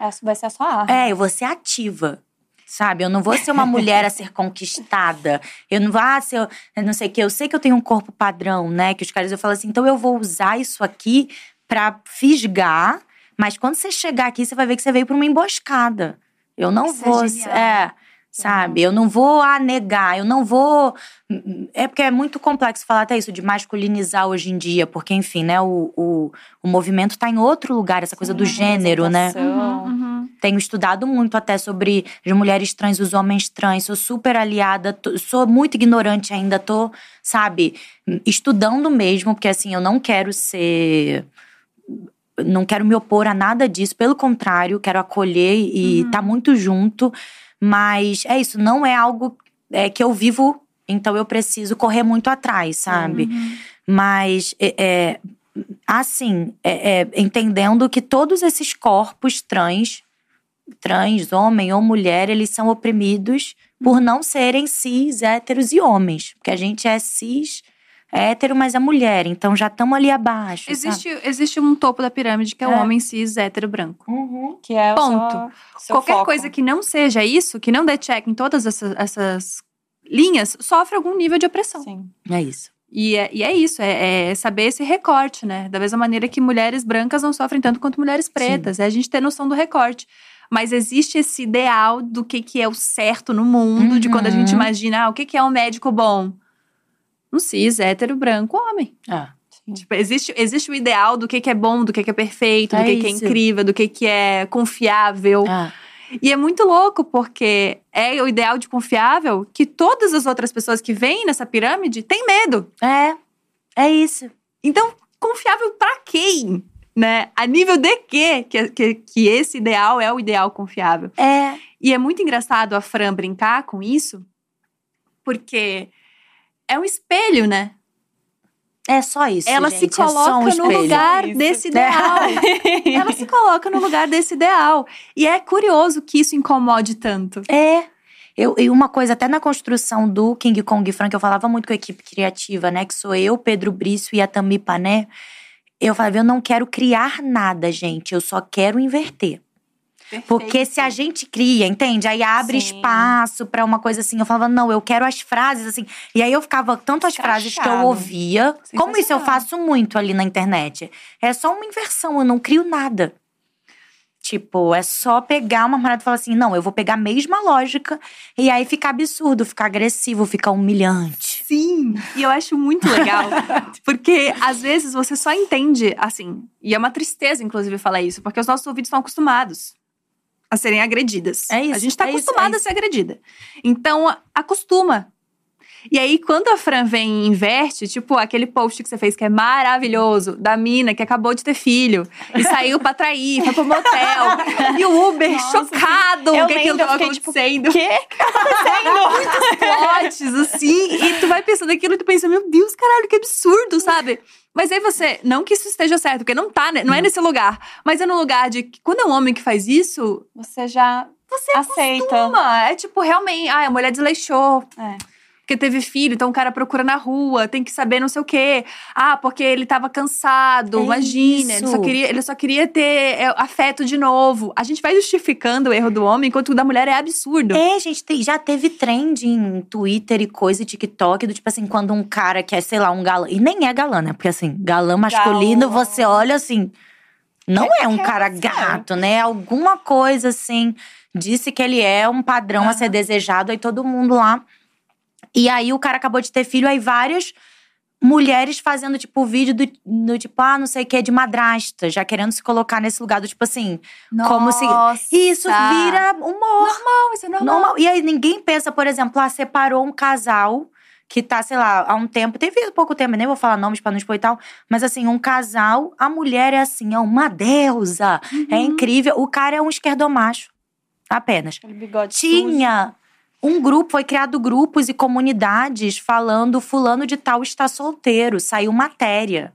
Essa vai ser a sua arma. É, eu vou ser ativa. Sabe, eu não vou ser uma mulher a ser conquistada. Eu não vou ah, ser, eu não sei o que. Eu sei que eu tenho um corpo padrão, né? Que os caras eu falo assim, então eu vou usar isso aqui pra fisgar, mas quando você chegar aqui, você vai ver que você veio pra uma emboscada. Eu não Isso é vou. genial. É, sabe? Eu não vou ah, negar, eu não vou. É porque é muito complexo falar até isso de masculinizar hoje em dia, porque, enfim, né, o, o, o movimento tá em outro lugar, essa coisa do Sim, gênero, né? Uhum, uhum. tenho estudado muito até sobre as mulheres trans, os homens trans. Sou super aliada, tô- sou muito ignorante ainda, tô, sabe, estudando mesmo, porque assim, eu não quero ser. Não quero me opor a nada disso, pelo contrário, quero acolher e Uhum. estar muito junto. Mas é isso, não é algo é, que eu vivo, então eu preciso correr muito atrás, sabe? Uhum. Mas, é, é, assim, é, é, entendendo que todos esses corpos trans, trans, homem ou mulher, eles são oprimidos por não serem cis, héteros e homens. Porque a gente é cis, hétero, mas é mulher. Então já estamos ali abaixo. sabe? Existe, existe um topo da pirâmide que é o É. homem cis hétero branco. Uhum. Que é o Ponto. seu- seu Qualquer foco. coisa que não seja isso, que não dê check em todas essas, essas linhas, sofre algum nível de opressão. Sim. É isso. E é, e é isso, é, é saber esse recorte, né? Da mesma maneira que mulheres brancas não sofrem tanto quanto mulheres pretas. É a gente ter noção do recorte. Mas existe esse ideal do que, que é o certo no mundo, de quando a gente Uhum. imagina, ah, o que, que é um médico bom? Um cis, hétero, branco, homem. Ah. Tipo, existe, existe o ideal do que, que é bom, do que, que é perfeito, do É que, que é incrível, do que, que é confiável. Ah. E é muito louco, porque é o ideal de confiável que todas as outras pessoas que vêm nessa pirâmide têm medo. É, é isso. Então, confiável pra quem? Né? A nível de quê que, que, que esse ideal é o ideal confiável? É. E é muito engraçado a Fran brincar com isso, porque é um espelho, né? É só isso. Ela gente, se é só um coloca no espelho. lugar Isso. desse ideal. Ela se coloca no lugar desse ideal. E é curioso que isso incomode tanto. É. Eu, e uma coisa, até na construção do King Kong Frank, eu falava muito com a equipe criativa, né? Que sou eu, Pedro Brício e a Tami Pané. Eu falava, eu não quero criar nada, gente. Eu só quero inverter. Porque se a gente cria, entende? Aí abre Sim. espaço pra uma coisa assim. Eu falava, não, eu quero as frases assim. E aí eu ficava tanto as frases que eu ouvia. Como isso eu faço muito ali na internet. É só uma inversão, eu não crio nada. Tipo, é só pegar uma parada e falar assim: não, eu vou pegar a mesma lógica. E aí ficar absurdo, ficar agressivo, ficar humilhante. Sim, e eu acho muito legal, porque às vezes você só entende, assim, e é uma tristeza, inclusive, falar isso, porque os nossos ouvidos estão acostumados a serem agredidas. É isso, A gente tá é isso, acostumada é a ser agredida. Então, acostuma. E aí, quando a Fran vem e inverte, tipo aquele post que você fez que é maravilhoso, da mina que acabou de ter filho e saiu pra trair, foi pro motel. e o Uber Nossa, chocado o que aquilo tava tipo, acontecendo. Quê? O que tá acontecendo? Plots, assim, e tu vai pensando aquilo e tu pensa, meu Deus, caralho, que absurdo, sabe? Mas aí você, não que isso esteja certo, porque não tá, né? não é nesse lugar, mas é no lugar de que quando é um homem que faz isso, Você já você aceita. Uma, é tipo, realmente, ah, a mulher desleixou. É. Porque teve filho, então o cara procura na rua, tem que saber não sei o quê. Ah, porque ele tava cansado, É imagina. Ele só, queria, ele só queria ter é, afeto de novo. A gente vai justificando o erro do homem, enquanto o da mulher é absurdo. É, gente, tem- já teve trend em Twitter e coisa e TikTok do tipo assim, quando um cara que é, sei lá, um galã. E nem é galã, né? Porque assim, galã masculino, Galã. você olha assim. Não Que- é um cara é? gato, né? Alguma coisa assim. Disse que ele é um padrão a ser desejado, aí todo mundo lá. E aí o cara acabou de ter filho, aí várias mulheres fazendo, tipo, vídeo do, do tipo, ah, não sei o que, de madrasta, já querendo se colocar nesse lugar do tipo assim. Como se- Nossa. E isso vira humor. Normal, isso é normal. Normal. E aí ninguém pensa, por exemplo, ah, separou um casal que tá, sei lá, há um tempo, teve pouco tempo, nem vou falar nomes pra não expor e tal, mas assim, um casal, a mulher é assim, é uma deusa, é incrível. O cara é um esquerdomacho, apenas. Tinha um grupo, foi criado grupos e comunidades falando fulano de tal está solteiro, saiu matéria.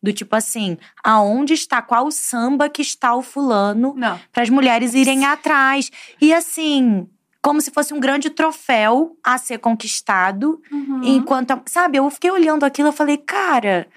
Do tipo assim, aonde está, qual samba que está o fulano para as mulheres irem atrás. E assim, como se fosse um grande troféu a ser conquistado. Uhum. Enquanto, sabe, eu fiquei olhando aquilo, eu falei, cara,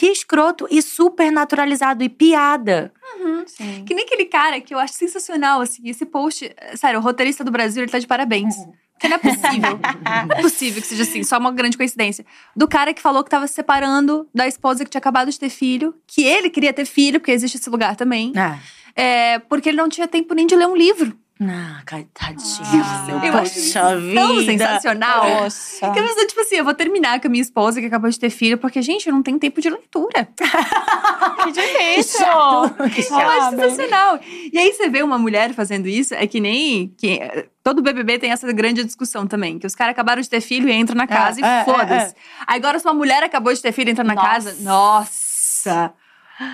que escroto e super naturalizado e piada. Uhum. Que nem aquele cara que eu acho sensacional, assim, esse post. Sério, o roteirista do Brasil, ele tá de parabéns. Porque não é possível. não é possível que seja assim, só uma grande coincidência. Do cara que falou que tava se separando da esposa que tinha acabado de ter filho, que ele queria ter filho, porque existe esse lugar também. Ah, É, porque ele não tinha tempo nem de ler um livro. Ah coitadinho. Ah, seu eu acho isso poxa vida. Tão sensacional. Nossa. Que eu pensei, tipo assim, eu vou terminar com a minha esposa que acabou de ter filho, porque, gente, eu não tenho tempo de leitura. Que difícil. Que Eu chato. acho sensacional. E aí você vê uma mulher fazendo isso, é que nem. Que, todo BBB tem essa grande discussão também. Que os caras acabaram de ter filho e entram na casa é, é, e foda-se. Aí agora, se uma mulher acabou de ter filho e entra na Nossa. casa, nossa!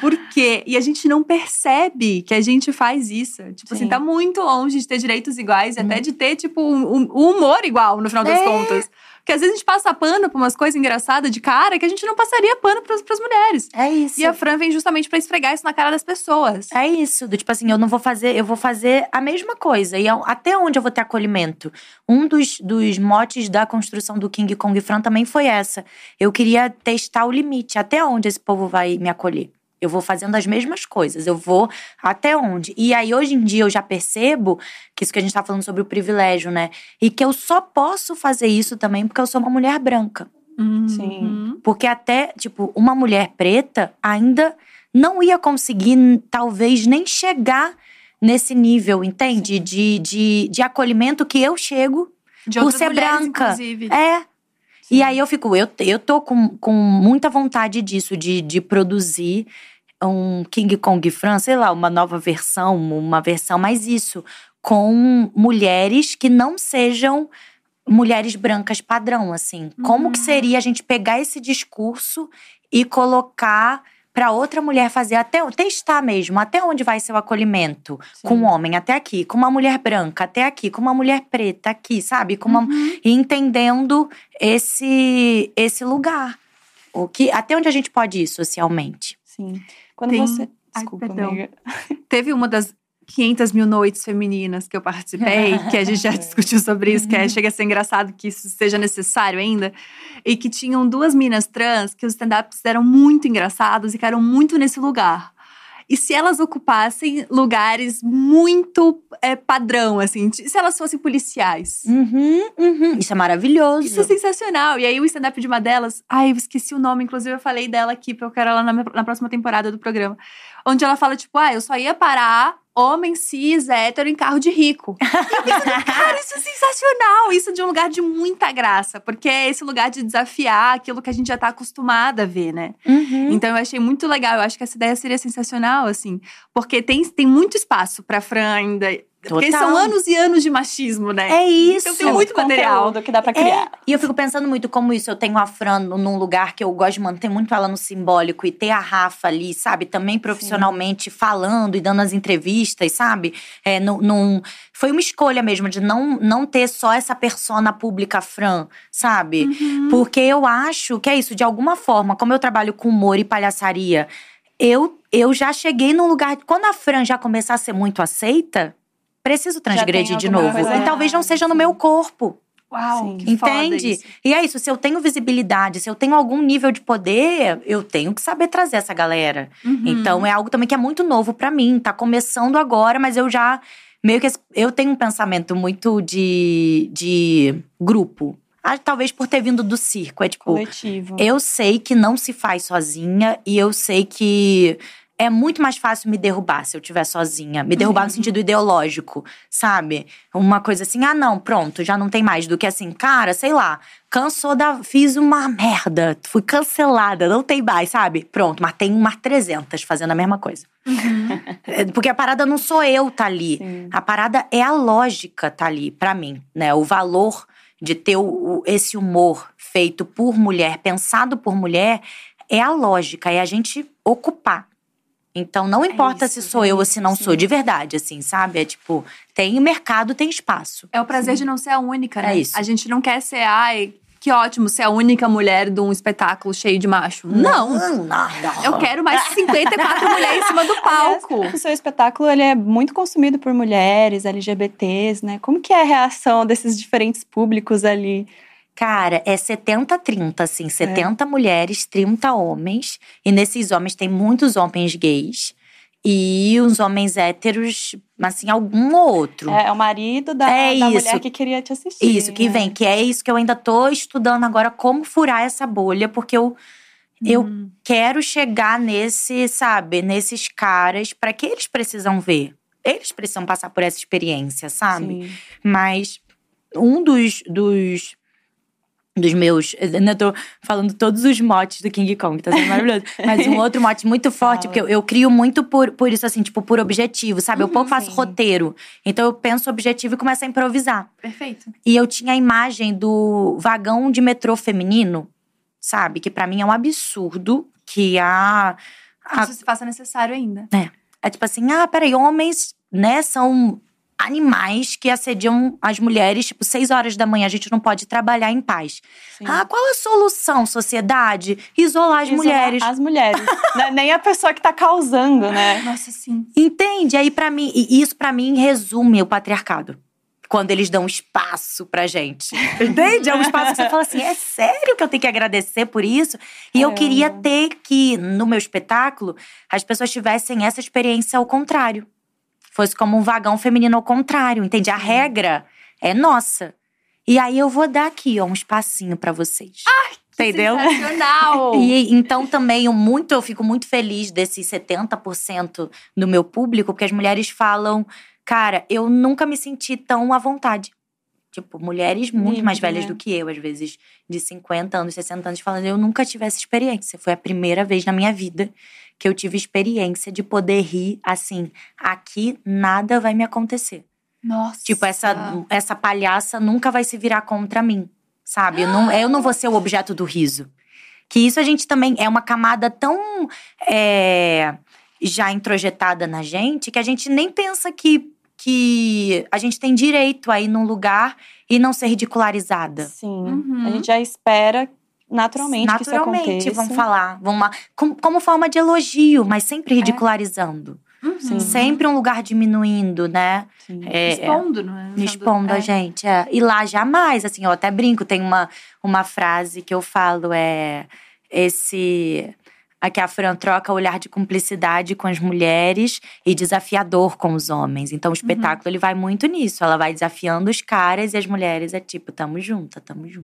Por quê? E a gente não percebe que a gente faz isso. Tipo assim, Sim. tá muito longe de ter direitos iguais, e Uhum. até de ter, tipo, um, um- um humor igual, no final das É. contas. Porque às vezes a gente passa pano pra umas coisas engraçadas de cara que a gente não passaria pano pras, pras mulheres. É isso. E a Fran vem justamente pra esfregar isso na cara das pessoas. É isso, do tipo assim, eu não vou fazer, eu vou fazer a mesma coisa. E até onde eu vou ter acolhimento? Um dos, dos motes da construção do King Kong Fran também foi essa. Eu queria testar o limite, até onde esse povo vai me acolher. Eu vou fazendo as mesmas coisas, eu vou até onde. E aí, hoje em dia, eu já percebo que isso que a gente tá falando sobre o privilégio, né? E que eu só posso fazer isso também porque eu sou uma mulher branca. Sim. Uhum. Porque até, tipo, uma mulher preta ainda não ia conseguir, talvez, nem chegar nesse nível, entende? De, de, de acolhimento que eu chego. De Por ser mulheres, branca. inclusive. É. E aí eu fico, eu, eu tô com, com muita vontade disso, de, de produzir um King Kong Fran, sei lá, uma nova versão, uma versão mais isso, com mulheres que não sejam mulheres brancas padrão, assim. Como que Uhum. seria a gente pegar esse discurso e colocar pra outra mulher fazer até testar mesmo, até onde vai ser o acolhimento Sim. com um homem até aqui, com uma mulher branca até aqui, com uma mulher preta aqui, sabe? Com uma Uhum. e entendendo esse esse lugar. O que até onde a gente pode ir socialmente? Sim. Quando Tem- você. Ai, Desculpa, perdão. amiga. Teve uma das 500 mil noites femininas que eu participei, que a gente já discutiu sobre isso, que é, chega a ser engraçado que isso seja necessário ainda. E que tinham duas minas trans que os stand-ups eram muito engraçados e eram muito nesse lugar. E se elas ocupassem lugares muito é, padrão, assim, se elas fossem policiais. Uhum, uhum. Isso é maravilhoso. Isso é sensacional. E aí, o stand-up de uma delas, ai, eu esqueci o nome, inclusive eu falei dela aqui, porque eu quero ela na, minha- na próxima temporada do programa. Onde ela fala, tipo, ah, eu só ia parar homem cis, hétero, em carro de rico. Pensando, cara, isso é sensacional. Isso de um lugar de muita graça, porque é esse lugar de desafiar aquilo que a gente já tá acostumada a ver, né? Uhum. Então eu achei muito legal. Eu acho que essa ideia seria sensacional, assim. Porque tem, tem muito espaço pra Fran ainda Porque Total. são anos e anos de machismo, né? É isso. Então tem muito material. Conteúdo que dá pra criar. É, e eu fico pensando muito como isso. Eu tenho a Fran num lugar que eu gosto de manter muito ela no simbólico e ter a Rafa ali, sabe? Também profissionalmente falando e dando as entrevistas, sabe? É, num, num- foi uma escolha mesmo de não, não ter só essa persona pública Fran, sabe? Uhum. Porque eu acho que é isso, de alguma forma, como eu trabalho com humor e palhaçaria, eu, eu já cheguei num lugar. Quando a Fran já começar a ser muito aceita, preciso transgredir de novo. E talvez não seja no meu corpo. Uau, Sim. que Entende? E é isso, se eu tenho visibilidade, se eu tenho algum nível de poder, eu tenho que saber trazer essa galera. Uhum. Então é algo também que é muito novo pra mim, tá começando agora, mas eu já meio que eu tenho um pensamento muito de, de grupo. Ah, talvez por ter vindo do circo, é tipo, Coletivo. eu sei que não se faz sozinha e eu sei que é muito mais fácil me derrubar se eu estiver sozinha. Me derrubar no sentido ideológico, sabe? Uma coisa assim, ah, não, pronto, já não tem mais. Do que assim, cara, sei lá, cansou da. Fiz uma merda, fui cancelada, não tem mais, sabe? Pronto, mas tem umas 300 fazendo a mesma coisa. É, Porque a parada não sou eu tá ali. Sim. A parada é a lógica tá ali, pra mim, né? O valor de ter o- esse humor feito por mulher, pensado por mulher, é a lógica, é a gente ocupar. Então, não importa isso, se sou é eu ou se não isso, sou, sim. de verdade, assim, sabe? É tipo, tem mercado, tem espaço. É o prazer de não ser a única, né? É isso. A gente não quer ser, ai, que ótimo, ser a única mulher de um espetáculo cheio de macho. Não! Não, não. Eu quero mais 54 mulheres em cima do palco. Aliás, o seu espetáculo ele é muito consumido por mulheres, LGBTs, né? Como que é a reação desses diferentes públicos ali? Cara, é 70-30, assim. 70 mulheres, 30 homens. E nesses homens tem muitos homens gays. E os homens héteros, assim, algum ou outro. É, é o marido da, É da mulher que queria te assistir. Isso, que né? vem, que é isso que eu ainda tô estudando agora, como furar essa bolha, porque eu, eu Hum. quero chegar nesse, sabe, nesses caras, pra que eles precisam ver. Eles precisam passar por essa experiência, sabe? Sim. Mas um dos, dos, dos meus. Eu ainda tô falando todos os motes do King Kong, tá sendo maravilhoso. Mas um outro mote muito forte, porque eu, eu crio muito por, por isso, assim, tipo, por objetivo, sabe? eu pouco faço sim. roteiro. Então eu penso objetivo e começo a improvisar. Perfeito. E eu tinha a imagem do vagão de metrô feminino, sabe? Que pra mim é um absurdo que a. a Isso se faça necessário ainda. é tipo assim, ah, peraí, homens, né, são animais que assediam as mulheres, tipo, seis horas da manhã, a gente não pode trabalhar em paz. Sim. Ah, qual a solução, sociedade? Isolar as Isolar mulheres. As mulheres. Né? Nem a pessoa que tá causando, né? Nossa, sim. Entende? Aí, pra mim, e isso pra mim resume o patriarcado. Quando eles dão espaço pra gente. Entende? É um espaço que você fala assim: é sério que eu tenho que agradecer por isso? E eu Caramba. queria ter que, no meu espetáculo, as pessoas tivessem essa experiência ao contrário. Fosse como um vagão feminino ao contrário, entende? A regra é nossa. E aí eu vou dar aqui, ó, um espacinho pra vocês. Entendeu? Sensacional! E então também eu muito eu fico muito feliz desses 70% do meu público, porque as mulheres falam, cara, eu nunca me senti tão à vontade. Tipo, mulheres muito mais velhas né? do que eu, às vezes de 50 anos, 60 anos, falando, eu nunca tive essa experiência. Foi a primeira vez na minha vida que eu tive experiência de poder rir assim, aqui nada vai me acontecer. Nossa. Tipo, essa, essa palhaça nunca vai se virar contra mim, sabe? Eu não, eu não vou ser o objeto do riso. Que isso a gente também é uma camada tão é, já introjetada na gente que a gente nem pensa que, que a gente tem direito a ir num lugar e não ser ridicularizada. Sim. Uhum. A gente já espera naturalmente, que isso Naturalmente, aconteça. vão falar. Vão lá, como, como forma de elogio, mas sempre É. ridicularizando. Uhum. Sim. Sempre um lugar diminuindo, né? Sim. É, é. Expondo, não é? expondo a É. gente. É. E lá jamais, assim, eu até brinco, tem uma, uma frase que eu falo, é esse. Aqui a Fran troca olhar de cumplicidade com as mulheres e desafiador com os homens. Então o espetáculo ele vai muito nisso. Ela vai desafiando os caras e as mulheres é tipo, tamo junta, tamo junto.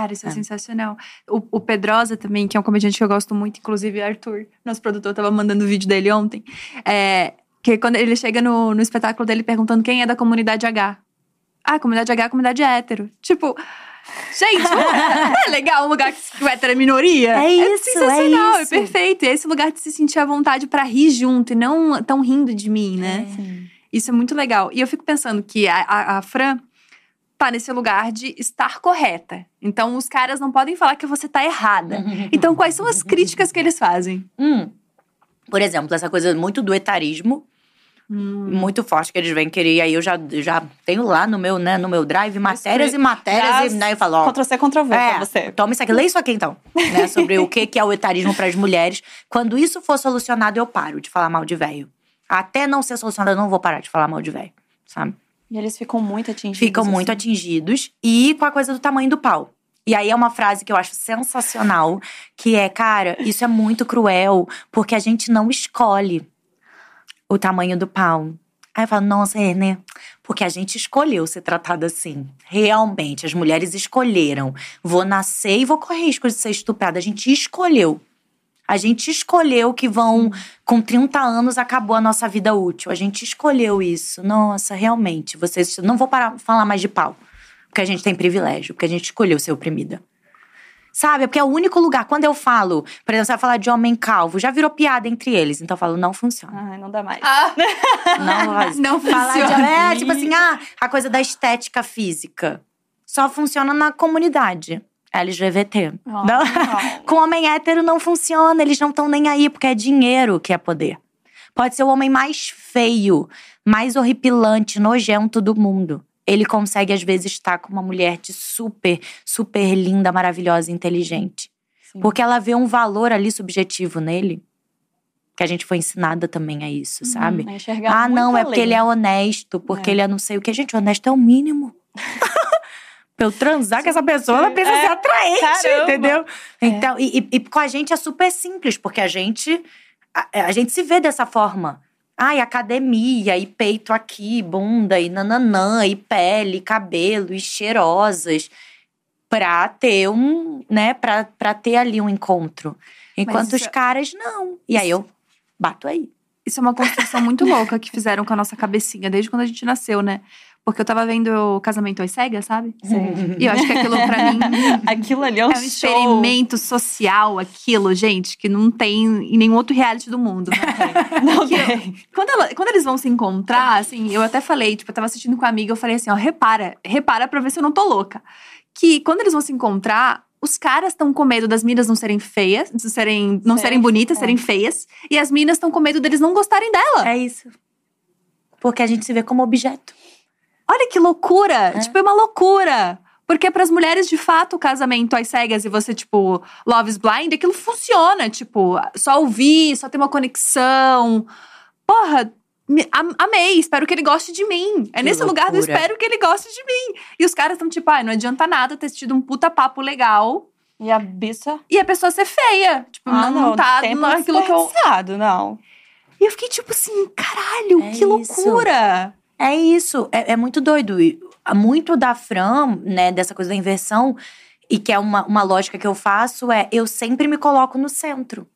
Cara, isso é, sensacional. O, o Pedrosa também, que é um comediante que eu gosto muito, inclusive Arthur, nosso produtor, tava mandando o vídeo dele ontem. É, que quando ele chega no, no espetáculo dele perguntando quem é da comunidade H. Ah, comunidade H é a comunidade hétero. Tipo, gente, não é legal um lugar que o hétero é minoria? É isso, é sensacional, é, isso. perfeito. E é esse lugar de se sentir à vontade pra rir junto e não tão rindo de mim, né? Isso é muito legal. E eu fico pensando que a, a, a Fran tá nesse lugar de estar correta. Então, os caras não podem falar que você tá errada. Então, quais são as críticas que eles fazem? Hum. Por exemplo, essa coisa muito do etarismo, muito forte que eles vêm querer. E aí eu já, já tenho lá no meu, né, no meu drive matérias e matérias. Já E né, eu falo, ó, Ctrl C, Ctrl V É, pra você. Toma isso aqui, lê isso aqui então. Né, sobre o que que é o etarismo para as mulheres. Quando isso for solucionado, eu paro de falar mal de velho. Até não ser solucionado, eu não vou parar de falar mal de velho, sabe? E eles ficam muito atingidos. Ficam muito assim. atingidos. E com a coisa do tamanho do pau. E aí é uma frase que eu acho sensacional, que é, cara, isso é muito cruel, porque a gente não escolhe o tamanho do pau. Aí eu falo, nossa, é, né? Porque a gente escolheu ser tratada assim. Realmente, as mulheres escolheram. Vou nascer e vou correr risco de ser estuprada. A gente escolheu. A gente escolheu que vão, com 30 anos, acabou a nossa vida útil. A gente escolheu isso. Nossa, realmente. Vocês. Não vou parar falar mais de pau. Porque a gente tem privilégio, porque a gente escolheu ser oprimida. Sabe? Porque é o único lugar. Quando eu falo, por exemplo, você vai falar de homem calvo, já virou piada entre eles. Então eu falo, não funciona. Ai, não dá mais. Não, vai- Não falar de funciona. É, tipo assim, ah, a coisa da estética física. Só funciona na comunidade. LGBT. Oh, Não. não. Com homem hétero não funciona, eles não estão nem aí, porque é dinheiro que é poder. Pode ser o homem mais feio, mais horripilante, nojento do mundo. Ele consegue, às vezes, estar com uma mulher de super, super linda, maravilhosa, inteligente. Sim. Porque ela vê um valor ali subjetivo nele. Que a gente foi ensinada também a isso, sabe? A enxergar Ah, não, é porque ele é honesto, porque É. ele é não sei o que. Gente, honesto é o mínimo. pra eu transar com essa pessoa, ela precisa É. ser atraente, Caramba. entendeu? Então, e, e- e com a gente é super simples, porque a gente, a, a gente se vê dessa forma. Ai, academia, e peito aqui, bunda, e nananã, e pele, cabelo, e cheirosas. Pra ter um, né, pra, pra ter ali um encontro. Enquanto os isso- caras, não. E aí eu bato aí. Isso é uma construção muito louca que fizeram com a nossa cabecinha, desde quando a gente nasceu, né? Porque eu tava vendo o Casamento às Cegas, sabe? Sim. E eu acho que aquilo pra mim Aquilo ali é um, é um experimento social, aquilo, gente, que não tem em nenhum outro reality do mundo. Não Que eu- tem. Quando, ela- quando eles vão se encontrar, assim, eu até falei, tipo, eu tava assistindo com a amiga, eu falei assim, ó, repara, repara pra ver se eu não tô louca. Que quando eles vão se encontrar, os caras estão com medo das minas não serem feias, de serem, não Serem- serem bonitas, é. serem feias. E as minas estão com medo deles não gostarem dela. É isso. Porque a gente se vê como objeto. Olha que loucura! Tipo, é uma loucura. Porque para as mulheres, de fato, o casamento às cegas e você, tipo, Love is Blind, aquilo funciona. Tipo, só ouvir, só ter uma conexão. Porra, me- am- amei, espero que ele goste de mim. É Que nesse lugar do loucura. espero que ele goste de mim. E os caras estão tipo, ai, não adianta nada ter tido um puta papo legal E a bicha. e a pessoa ser feia. Tipo, Ah, não, não tá tempo naquilo que eu. não. E eu fiquei tipo assim, caralho, É que isso. loucura! É isso, é, é muito doido. E Muito da Fran, né, dessa coisa da inversão, e que é uma, uma lógica que eu faço, é eu sempre me coloco no centro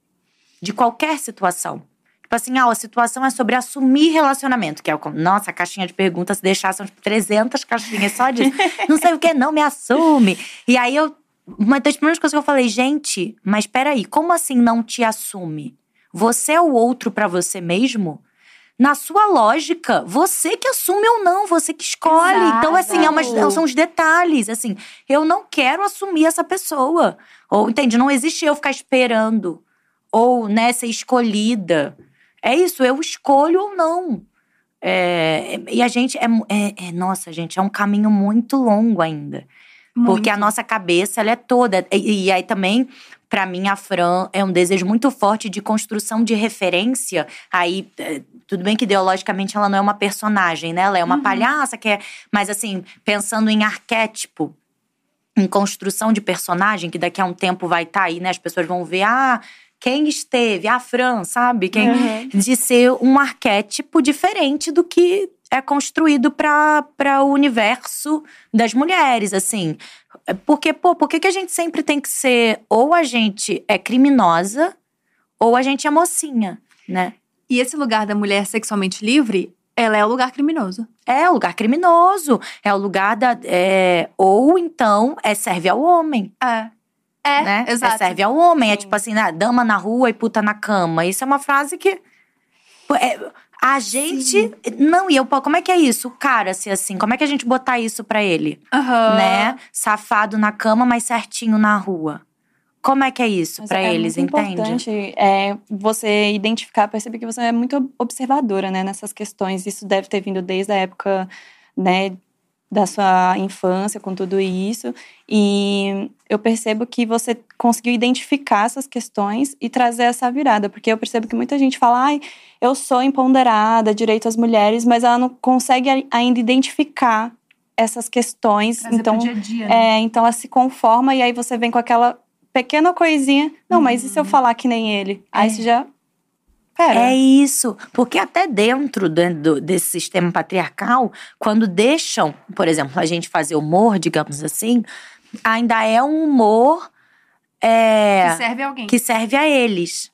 de qualquer situação. Tipo assim, ah, a situação é sobre assumir relacionamento, que é o. Nossa, a caixinha de perguntas, se deixar, são tipo 300 caixinhas só disso. não sei o que, não me assume. E aí eu. Uma das primeiras coisas que eu falei, gente, mas peraí, como assim não te assume? Você é o outro pra você mesmo? Na sua lógica, você que assume ou não, você que escolhe. Exato. Então, assim, é umas- são os detalhes. Assim, eu não quero assumir essa pessoa. Ou, entende? Não existe eu ficar esperando. Ou, né, ser escolhida. É isso, eu escolho ou não. É, e a gente é, é- é- Nossa, gente, é um caminho muito longo ainda. Porque a nossa cabeça, ela é toda. E, e aí também, pra mim, a Fran é um desejo muito forte de construção de referência. Aí, eh, tudo bem que ideologicamente ela não é uma personagem, né? Ela é uma palhaça que é. Mas assim, pensando em arquétipo. em construção de personagem, que daqui a um tempo vai estar aí, né? As pessoas vão ver, ah, quem esteve, a Fran, sabe? Quem, Uhum. De ser um arquétipo diferente do que é construído para o universo das mulheres, assim. Porque, pô, por que, que a gente sempre tem que ser ou a gente é criminosa ou a gente é mocinha, né? E esse lugar da mulher sexualmente livre, ela é o lugar criminoso. É o lugar criminoso, é o lugar da. é, ou então é serve ao homem, É. É, né? exato. É serve ao homem. É Sim. tipo assim, né? dama na rua e puta na cama. Isso é uma frase que. é, a gente. Não, e eu, como é que é isso? O cara ser assim, como é que a gente botar isso pra ele? Aham. Né? Safado na cama, mas certinho na rua. Como é que é isso Mas pra é eles, muito entende? importante é, você identificar, perceber que você é muito observadora, né, nessas questões. Isso deve ter vindo desde a época, né, da sua infância com tudo isso. E eu percebo que você conseguiu identificar essas questões e trazer essa virada, porque eu percebo que muita gente fala, ai, eu sou empoderada, direito às mulheres, mas ela não consegue ai- ainda identificar essas questões. Trazer então, dia a dia, né? é, então ela se conforma e aí você vem com aquela pequena coisinha. Não, mas e se eu falar que nem ele? Aí você já. Pera. É isso. Porque até dentro do- do- desse sistema patriarcal, quando deixam, por exemplo, a gente fazer humor, digamos assim, ainda é um humor é, Que serve a alguém. que serve a eles.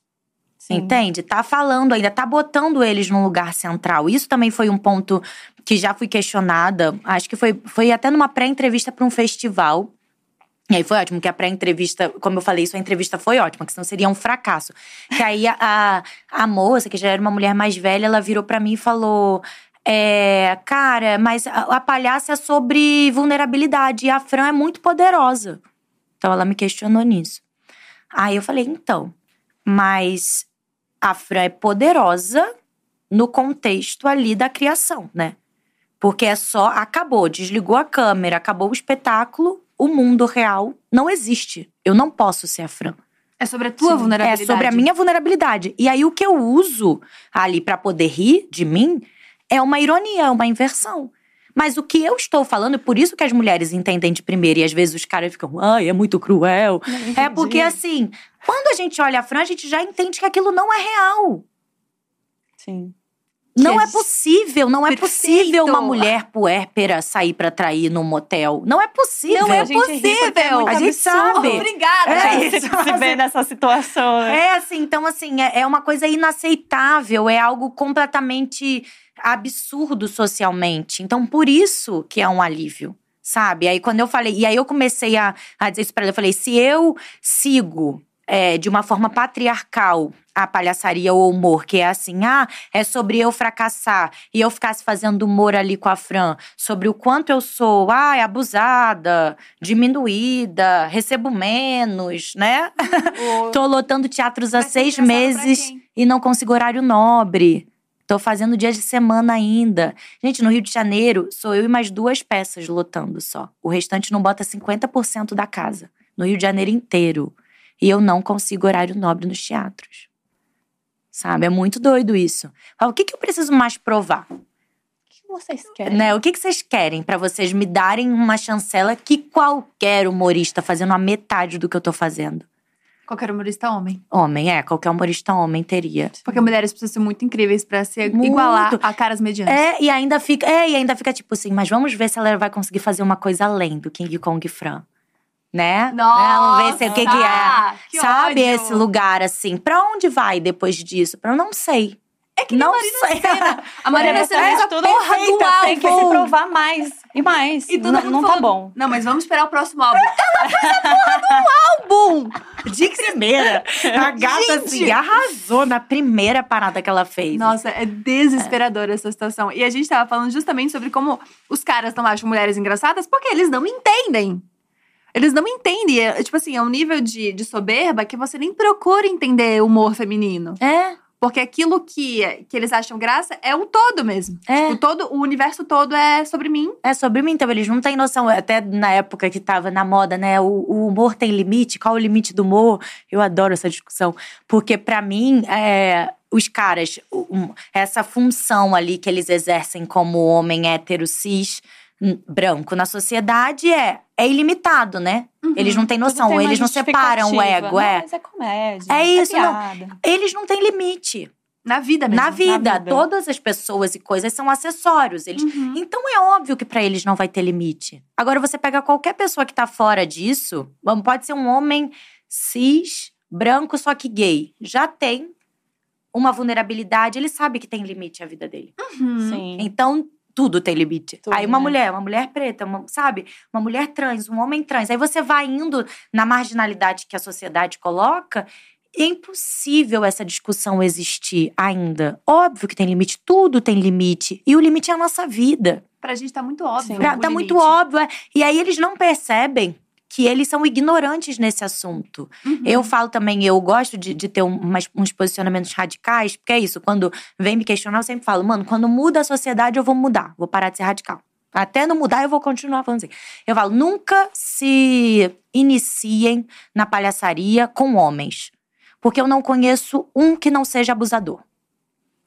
Sim. Entende? Tá falando ainda, tá botando eles num lugar central. Isso também foi um ponto que já fui questionada. Acho que foi, foi até numa pré-entrevista para um festival. E aí foi ótimo, que a pré-entrevista, como eu falei, isso a entrevista foi ótima, que senão seria um fracasso. Que aí a, a, a moça, que já era uma mulher mais velha, ela virou pra mim e falou: é, Cara, mas a, a palhaça é sobre vulnerabilidade e a Fran é muito poderosa. Então ela me questionou nisso. Aí eu falei: Então, mas a Fran é poderosa no contexto ali da criação, né? Porque é só acabou, desligou a câmera, acabou o espetáculo, o mundo real não existe. Eu não posso ser a Fran. É sobre a tua Sim. vulnerabilidade. É sobre a minha vulnerabilidade. E aí o que eu uso ali pra poder rir de mim é uma ironia, é uma inversão. Mas o que eu estou falando, por isso que as mulheres entendem de primeira e às vezes os caras ficam, ai, é muito cruel. É porque assim, quando a gente olha a Fran, a gente já entende que aquilo não é real. Sim. Não é é possível, não é perfeito. possível uma mulher puérpera sair pra trair num motel. Não é possível. Não é gente é possível. muito A gente absurdo. sabe. Obrigada. É Você isso. se vê nessa situação, né? É assim, então assim, é, é uma coisa inaceitável, é algo completamente absurdo socialmente. Então, por isso que é um alívio, sabe? Aí quando eu falei, e aí eu comecei a, a dizer isso pra ela, eu falei, se eu sigo é, de uma forma patriarcal a palhaçaria ou o humor, que é assim, ah, é sobre eu fracassar e eu ficasse fazendo humor ali com a Fran, sobre o quanto eu sou, ah, abusada, diminuída, recebo menos, né? Tô lotando teatros há ser seis meses e não consigo horário nobre. Tô fazendo dias de semana ainda. Gente, no Rio de Janeiro, sou eu e mais duas peças lotando só. O restante não bota 50% da casa. No Rio de Janeiro inteiro. E eu não consigo horário nobre nos teatros. Sabe? É muito doido isso. Fala, O que, que eu preciso mais provar? O que vocês querem? Né? O que, que vocês querem pra vocês me darem uma chancela que qualquer humorista fazendo a metade do que eu tô fazendo? Qualquer humorista homem. Homem, é, qualquer humorista homem teria. Porque mulheres precisam ser muito incríveis pra se Muito. igualar a caras medianos. É, e ainda fica, é, e ainda fica tipo assim, mas vamos ver se ela vai conseguir fazer uma coisa além do King Kong Fran. Né? Nossa! Vamos ver se o que, que é. que Sabe ódio. esse lugar assim? Pra onde vai depois disso? Pra eu não sei. É que não a Marina sei. Senna. A Marina É, Senna fez a tudo porra do Tem que se álbum. provar mais e mais. E todo não não tá bom. Não, mas vamos esperar o próximo álbum. Ela fez a porra do álbum! De primeira. A gata, Gente! assim, arrasou na primeira parada que ela fez. Nossa, é desesperadora essa situação. E a gente tava falando justamente sobre como os caras não acham mulheres engraçadas porque eles não entendem. Eles não entendem. É, tipo assim, é um nível de, de soberba que você nem procura entender o humor feminino. É, Porque aquilo que, que eles acham graça é o todo mesmo. é. O, todo, o universo todo é sobre mim. É sobre mim, então eles não têm noção. Até na época que tava na moda, né? O, o humor tem limite? Qual o limite do humor? Eu adoro essa discussão. Porque pra mim, é, os caras, essa função ali que eles exercem como homem hétero cis branco na sociedade é é ilimitado, né? Eles não têm noção, eles não separam o ego, Não, é. Mas é comédia. É isso, não. piada. Eles não têm limite. Na vida mesmo. Na vida, vida. todas as pessoas e coisas são acessórios. Eles Uhum. Então é óbvio que pra eles não vai ter limite. Agora você pega qualquer pessoa que tá fora disso, pode ser um homem cis, branco, só que gay, já tem uma vulnerabilidade, ele sabe que tem limite a vida dele. Uhum. Sim. Então tudo tem limite. Tudo, aí uma né? mulher, uma mulher preta, uma- sabe? Uma mulher trans, um homem trans. Aí você vai indo na marginalidade que a sociedade coloca. É impossível essa discussão existir ainda. Óbvio que tem limite, tudo tem limite. E o limite é a nossa vida. Pra gente tá muito óbvio. Sim. Pra- o tá muito limite. óbvio. é. E aí eles não percebem que eles são ignorantes nesse assunto. Uhum. Eu falo também, eu gosto de, de ter um- umas- uns posicionamentos radicais, porque é isso, quando vem me questionar, eu sempre falo, mano, quando muda a sociedade, eu vou mudar, vou parar de ser radical. Até não mudar, eu vou continuar falando assim. Eu falo, nunca se iniciem na palhaçaria com homens. Porque eu não conheço um que não seja abusador.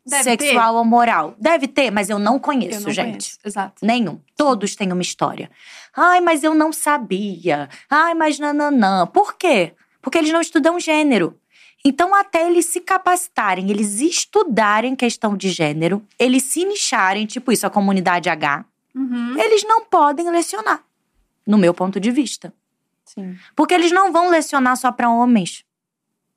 Deve sexual ou moral. Deve ter, mas eu não Eu conheço, não gente. conheço. Exato. Nenhum. Todos têm uma história. Ai, mas eu não sabia. Ai, mas nananã. Por quê? Porque eles não estudam gênero. Então, até eles se capacitarem, eles estudarem questão de gênero, eles se nicharem, tipo isso, a comunidade H, Uhum. eles não podem lecionar, no meu ponto de vista. Sim. Porque eles não vão lecionar só para homens.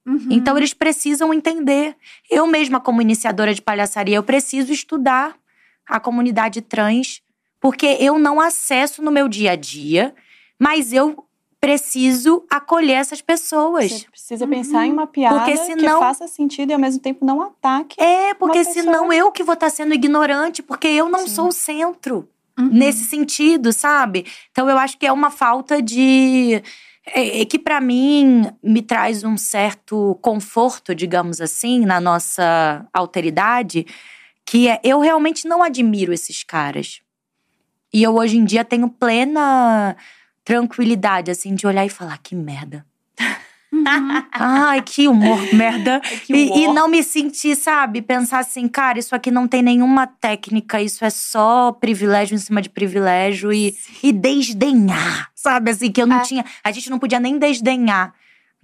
Uhum. Então eles precisam entender. Eu mesma, como iniciadora de palhaçaria, eu preciso estudar a comunidade trans, porque eu não acesso no meu dia a dia, mas eu preciso acolher essas pessoas. Você precisa pensar em uma piada Porque senão- que faça sentido e ao mesmo tempo não ataque. É, porque Uma pessoa- senão eu que vou estar sendo ignorante, porque eu não Sim. sou o centro. Uhum. nesse sentido, sabe? Então eu acho que é uma falta de é, é que pra mim me traz um certo conforto, digamos assim, na nossa alteridade, que é eu realmente não admiro esses caras. E eu hoje em dia tenho plena tranquilidade assim de olhar e falar que merda. Ai, que humor, merda. Que E, e humor. não me sentir, sabe? Pensar assim, cara, isso aqui não tem nenhuma técnica, isso é só privilégio em cima de privilégio e, e desdenhar, sabe? Assim, que eu não É. tinha. A gente não podia nem desdenhar.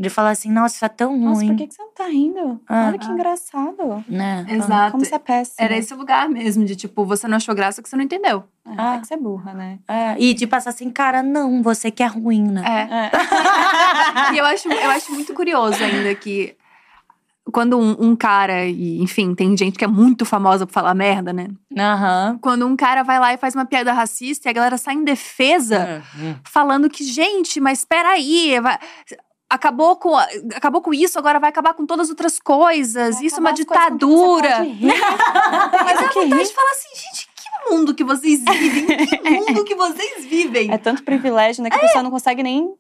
De falar assim, nossa, isso é tão Nossa, ruim. por que, que você não tá rindo? Ah. Olha que engraçado. Né? Exato. Como você é péssima. Era esse lugar mesmo, de tipo, você não achou graça que você não entendeu. É, Ah. é que você é burra, né? É, e de passar assim, cara, não, você que é ruim, né? É. E eu acho, eu acho muito curioso ainda que quando um, um cara, e enfim, tem gente que é muito famosa por falar merda, né? Aham. Quando um cara vai lá e faz uma piada racista e a galera sai em defesa, Uhum. falando que, gente, mas peraí, vai- acabou com, acabou com isso, agora vai acabar com todas as outras coisas. Vai isso é uma ditadura. você pode rir. Mas o que vontade rir? de falar assim, gente, que mundo que vocês vivem? Que mundo que vocês vivem? É tanto privilégio, né? Que a pessoa não consegue nem.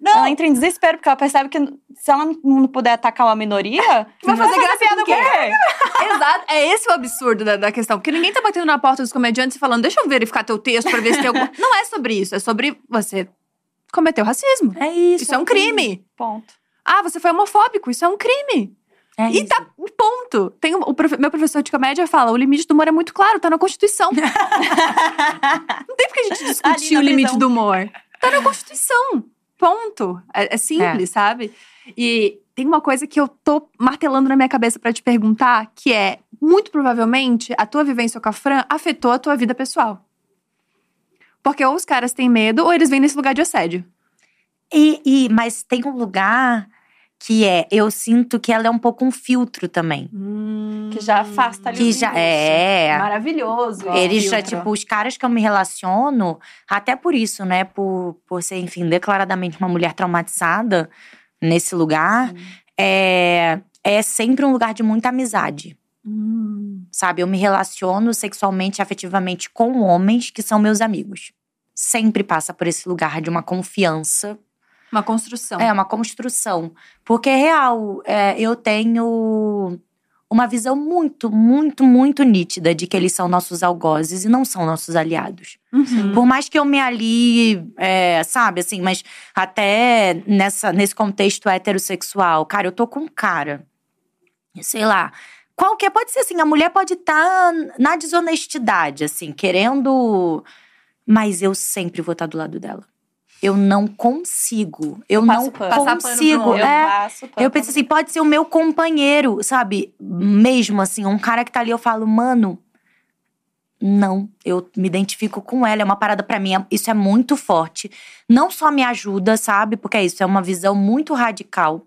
Não. Ela entra em desespero, porque ela percebe que se ela não puder atacar uma minoria, Vai fazer graça piada com quê? Exato, é esse o absurdo da, da questão. Porque ninguém tá batendo na porta dos comediantes e falando, deixa eu verificar teu texto pra ver se tem alguma. Não é sobre isso, é sobre você cometeu racismo. É isso. Isso é um crime. Ponto. Ah, você foi homofóbico, isso é um crime. É E isso. tá, ponto. Tem o, meu professor de comédia fala: o limite do humor é muito claro, tá na Constituição. Não tem porque a gente discutir o limite do humor. Tá na Constituição. Ponto. É, é simples, sabe? E tem uma coisa que eu tô martelando na minha cabeça pra te perguntar, que é: muito provavelmente a tua vivência com a Fran afetou a tua vida pessoal. Porque ou os caras têm medo, ou eles vêm nesse lugar de assédio. E, e- mas tem um lugar que é, eu sinto que ela é um pouco um filtro também. Que já afasta ali Que já é. Maravilhoso. Eles já, tipo, os caras que eu me relaciono, até por isso, né? Por, por ser, enfim, declaradamente uma mulher traumatizada nesse lugar, é, é sempre um lugar de muita amizade. Hum. Sabe? Eu me relaciono sexualmente, afetivamente com homens que são meus amigos. Sempre passa por esse lugar de uma confiança Uma construção. É uma construção. Porque é real. é, eu tenho uma visão muito, muito, muito nítida de que eles são nossos algozes e não são nossos aliados. Uhum. Por mais que eu me alie, é, sabe, assim, mas até nessa, nesse contexto heterossexual, cara, eu tô com um cara. Sei lá. Qualquer, pode ser assim, a mulher pode estar na desonestidade, assim, querendo. Mas eu sempre vou estar do lado dela. eu não consigo. Eu, passo não consigo. outro. Eu É, passo eu penso assim, pode ser o meu companheiro, sabe? Mesmo assim, um cara que tá ali, eu falo, mano, não, eu me identifico com ela. É uma parada pra mim, é- isso é muito forte. Não só me ajuda, sabe? Porque é isso, é uma visão muito radical.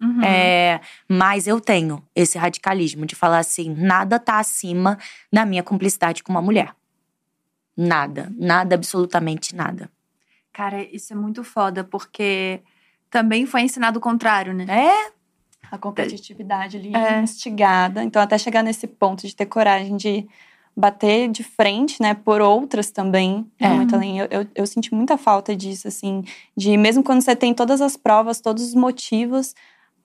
Uhum. É, mas eu tenho esse radicalismo de falar assim: nada tá acima da minha cumplicidade com uma mulher. Nada, nada, absolutamente nada. Cara, isso é muito foda, porque também foi ensinado o contrário, né? É, A competitividade ali É. instigada. Então, até chegar nesse ponto de ter coragem de bater de frente, né, por outras também. É, É. muito além. Eu, eu, eu senti muita falta disso, assim, de mesmo quando você tem todas as provas, todos os motivos,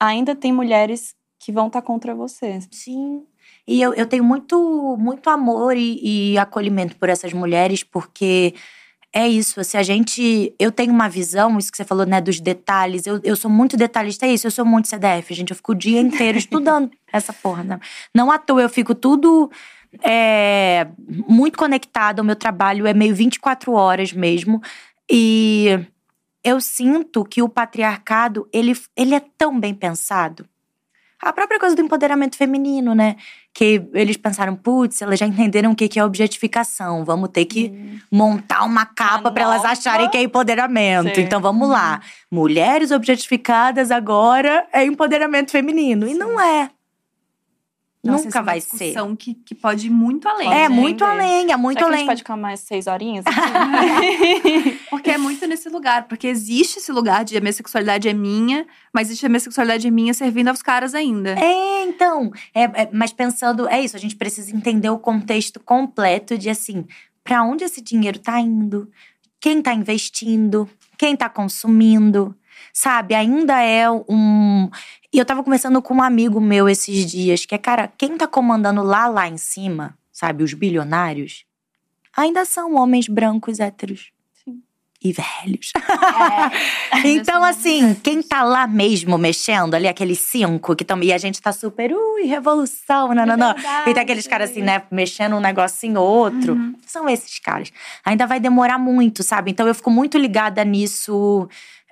ainda tem mulheres que vão estar contra você. sim. E eu, eu tenho muito, muito amor e, e acolhimento por essas mulheres, porque é isso. Se a gente. Eu tenho uma visão, isso que você falou, né, dos detalhes. Eu, eu sou muito detalhista, é isso. Eu sou muito CDF, gente. Eu fico o dia inteiro estudando essa porra. Né? Não à toa, eu fico tudo. é, muito conectada ao meu trabalho, é meio 24 horas mesmo. E eu sinto que o patriarcado, ele, ele é tão bem pensado. A própria coisa do empoderamento feminino, né? Que eles pensaram, putz, elas já entenderam o que é objetificação. Vamos ter que montar uma capa para elas acharem que é empoderamento. Sim. Então vamos lá. Mulheres objetificadas agora é empoderamento feminino. E não é. Nossa, Nunca é uma vai ser. discussão Que, que pode ir muito além. É muito além, é muito Será que a além. gente pode ficar mais seis horinhas? aqui? Porque é muito nesse lugar. Porque existe esse lugar de a minha sexualidade é minha, mas existe a minha sexualidade é minha servindo aos caras ainda. É, então. É, é, mas pensando, é isso, a gente precisa entender o contexto completo de assim, para onde esse dinheiro tá indo, quem tá investindo, quem tá consumindo, sabe? Ainda é um. E eu tava conversando com um amigo meu esses dias, que é, cara, quem tá comandando lá, lá em cima, sabe, os bilionários, ainda são homens brancos héteros. Sim. E velhos. Ainda Então, assim, quem tá lá mesmo mexendo, ali, aqueles cinco que estão. E a gente tá super, ui, revolução, não, não, não. E tem aqueles caras assim, né, mexendo um negocinho ou outro. Uhum. São esses caras. Ainda vai demorar muito, sabe? Então eu fico muito ligada nisso.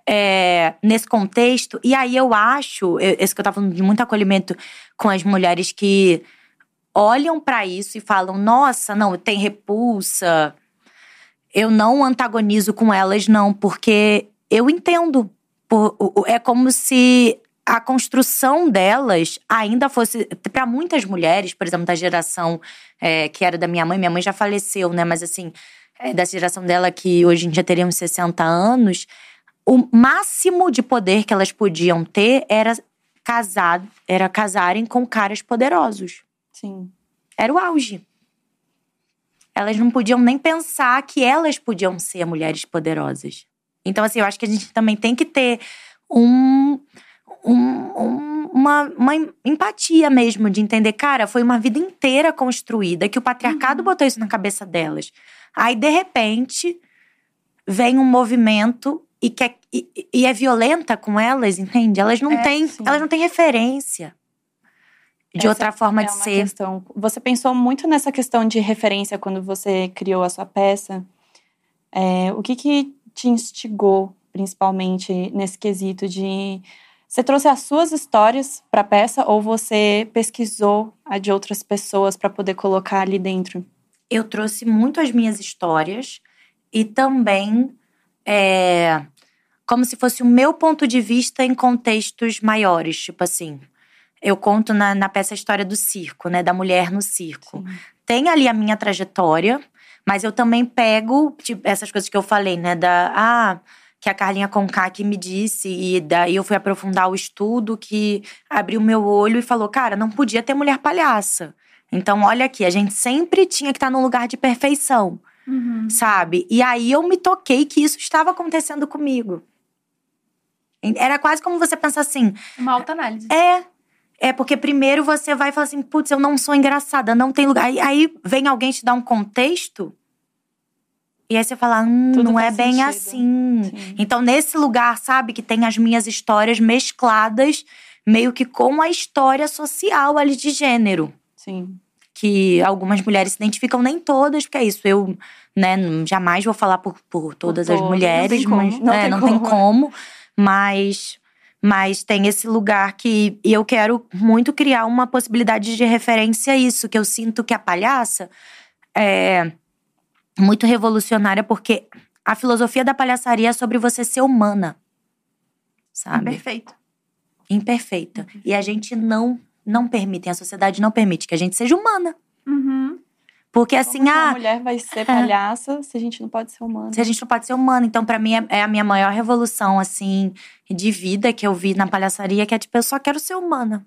É, nesse contexto, e aí eu acho, esse que eu tava falando de muito acolhimento com as mulheres que olham pra isso e falam: nossa, não, tem repulsa, eu não antagonizo com elas, não, porque eu entendo. É como se a construção delas ainda fosse. Para muitas mulheres, por exemplo, da geração é, que era da minha mãe, minha mãe já faleceu, né? Mas assim, é, da geração dela que hoje em dia teria uns 60 anos, o máximo de poder que elas podiam ter era casar, era casarem com caras poderosos. Sim. Era o auge. Elas não podiam nem pensar que elas podiam ser mulheres poderosas. Então, assim, eu acho que a gente também tem que ter um, um- um- uma, uma empatia mesmo de entender, cara, foi uma vida inteira construída que o patriarcado botou isso na cabeça delas. Aí, de repente, vem um movimento e, quer, e, e é violenta com elas, entende? Elas não É, têm, sim. elas não têm referência de Essa outra forma é de ser. questão. Você pensou muito nessa questão de referência quando você criou a sua peça. É, o que, que te instigou, principalmente, nesse quesito de. Você trouxe as suas histórias para a peça ou você pesquisou a de outras pessoas para poder colocar ali dentro? eu trouxe muito as minhas histórias e também é, como se fosse o meu ponto de vista em contextos maiores, tipo assim. Eu conto na, na peça a história do circo, né? Da mulher no circo. Tem ali a minha trajetória, mas eu também pego tipo, essas coisas que eu falei, né? Da. Ah, que a Carlinha Conká que me disse, e daí eu fui aprofundar o estudo que abriu meu olho e falou: cara, não podia ter mulher palhaça. Então, olha aqui, a gente sempre tinha que estar num lugar de perfeição, Uhum. sabe? E aí eu me toquei que isso estava acontecendo comigo. Era quase como você pensar assim: Uma autoanálise. é. É porque primeiro você vai falar assim, putz, eu não sou engraçada, não tem lugar. Aí, aí vem alguém te dar um contexto. E aí você fala, hum, Tudo não é faz bem sentido. assim. Sim. Então, nesse lugar, sabe, que tem as minhas histórias mescladas, meio que com a história social ali de gênero. Sim. que algumas mulheres se identificam, nem todas, porque é isso, eu né, jamais vou falar por, por todas as todas, mulheres, não tem mas como, não é, tem não tem como. Mas mas tem esse lugar que e eu quero muito criar uma possibilidade de referência a isso, que eu sinto que a palhaça é muito revolucionária porque a filosofia da palhaçaria é sobre você ser humana. Sabe? Perfeito. Imperfeita. E a gente não não permite, a sociedade não permite que a gente seja humana. Uhum. Porque assim, Como ah, mulher vai ser palhaça se a gente não pode ser humana? se a gente não pode ser humana. Então, pra mim, é, é a minha maior revolução, assim, de vida que eu vi na palhaçaria, que é tipo, eu só quero ser humana.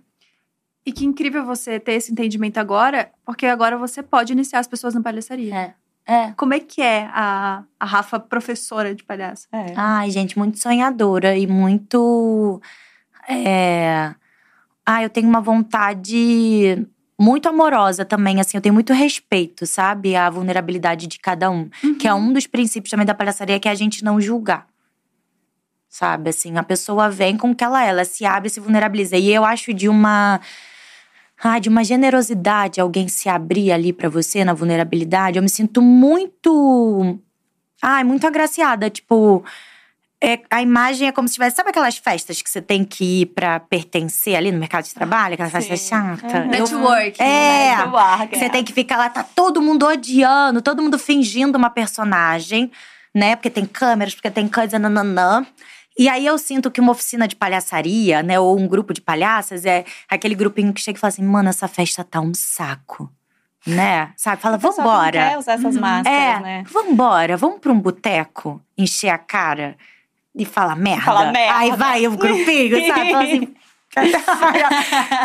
E que incrível você ter esse entendimento agora, porque agora você pode iniciar as pessoas na palhaçaria. É. É. Como é que é a, a Rafa professora de palhaço? É. Ai, gente, muito sonhadora e muito. É... Ah, eu tenho uma vontade muito amorosa também, assim, eu tenho muito respeito, sabe? A vulnerabilidade de cada um. Que é um dos princípios também da palhaçaria, que é a gente não julgar. Sabe, assim, a pessoa vem com o que ela é, ela se abre, se vulnerabiliza. E eu acho de uma. Ah, de uma generosidade alguém se abrir ali pra você na vulnerabilidade. Eu me sinto muito. Ai, muito agraciada. Tipo, é, a imagem é como se tivesse. Sabe aquelas festas que você tem que ir pra pertencer ali no mercado de trabalho? Aquela festa Sim. chata? Uhum. Networking. É. Né? Que você tem que ficar lá, tá todo mundo odiando, todo mundo fingindo uma personagem, né? Porque tem câmeras, porque tem coisa, nananã. E aí eu sinto que uma oficina de palhaçaria, né, ou um grupo de palhaças, é aquele grupinho que chega e fala assim: mano, essa festa tá um saco. Né? Sabe? Fala, pessoal que não vambora. quer usar essas máscaras, É, né? vambora, vamos pra um boteco, encher a cara e falar merda. Falar merda. Aí vai o grupinho, sabe? Fala assim.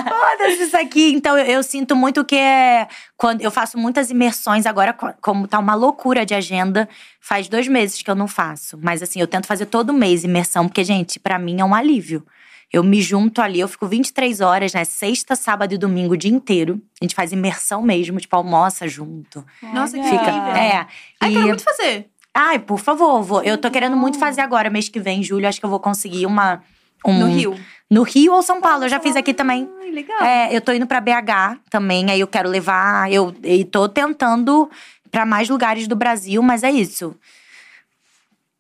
Foda-se isso aqui. Então, eu, eu sinto muito que é. Quando eu faço muitas imersões agora, co- como tá uma loucura de agenda, faz dois meses que eu não faço. Mas assim, eu tento fazer todo mês imersão, porque, gente, pra mim é um alívio. Eu me junto ali, eu fico 23 horas, né? Sexta, sábado e domingo o dia inteiro. A gente faz imersão mesmo, tipo, almoça junto. Nossa, que. Fica. incrível. É. Ai, E- quero muito fazer. Ai, por favor, vou. Eu tô querendo muito fazer agora, mês que vem, julho, acho que eu vou conseguir uma. um- No Rio. No Rio ou São Paulo, eu já fiz aqui também. Ai, legal. É, eu tô indo pra BH também, aí eu quero levar. Eu e tô tentando pra mais lugares do Brasil, mas é isso.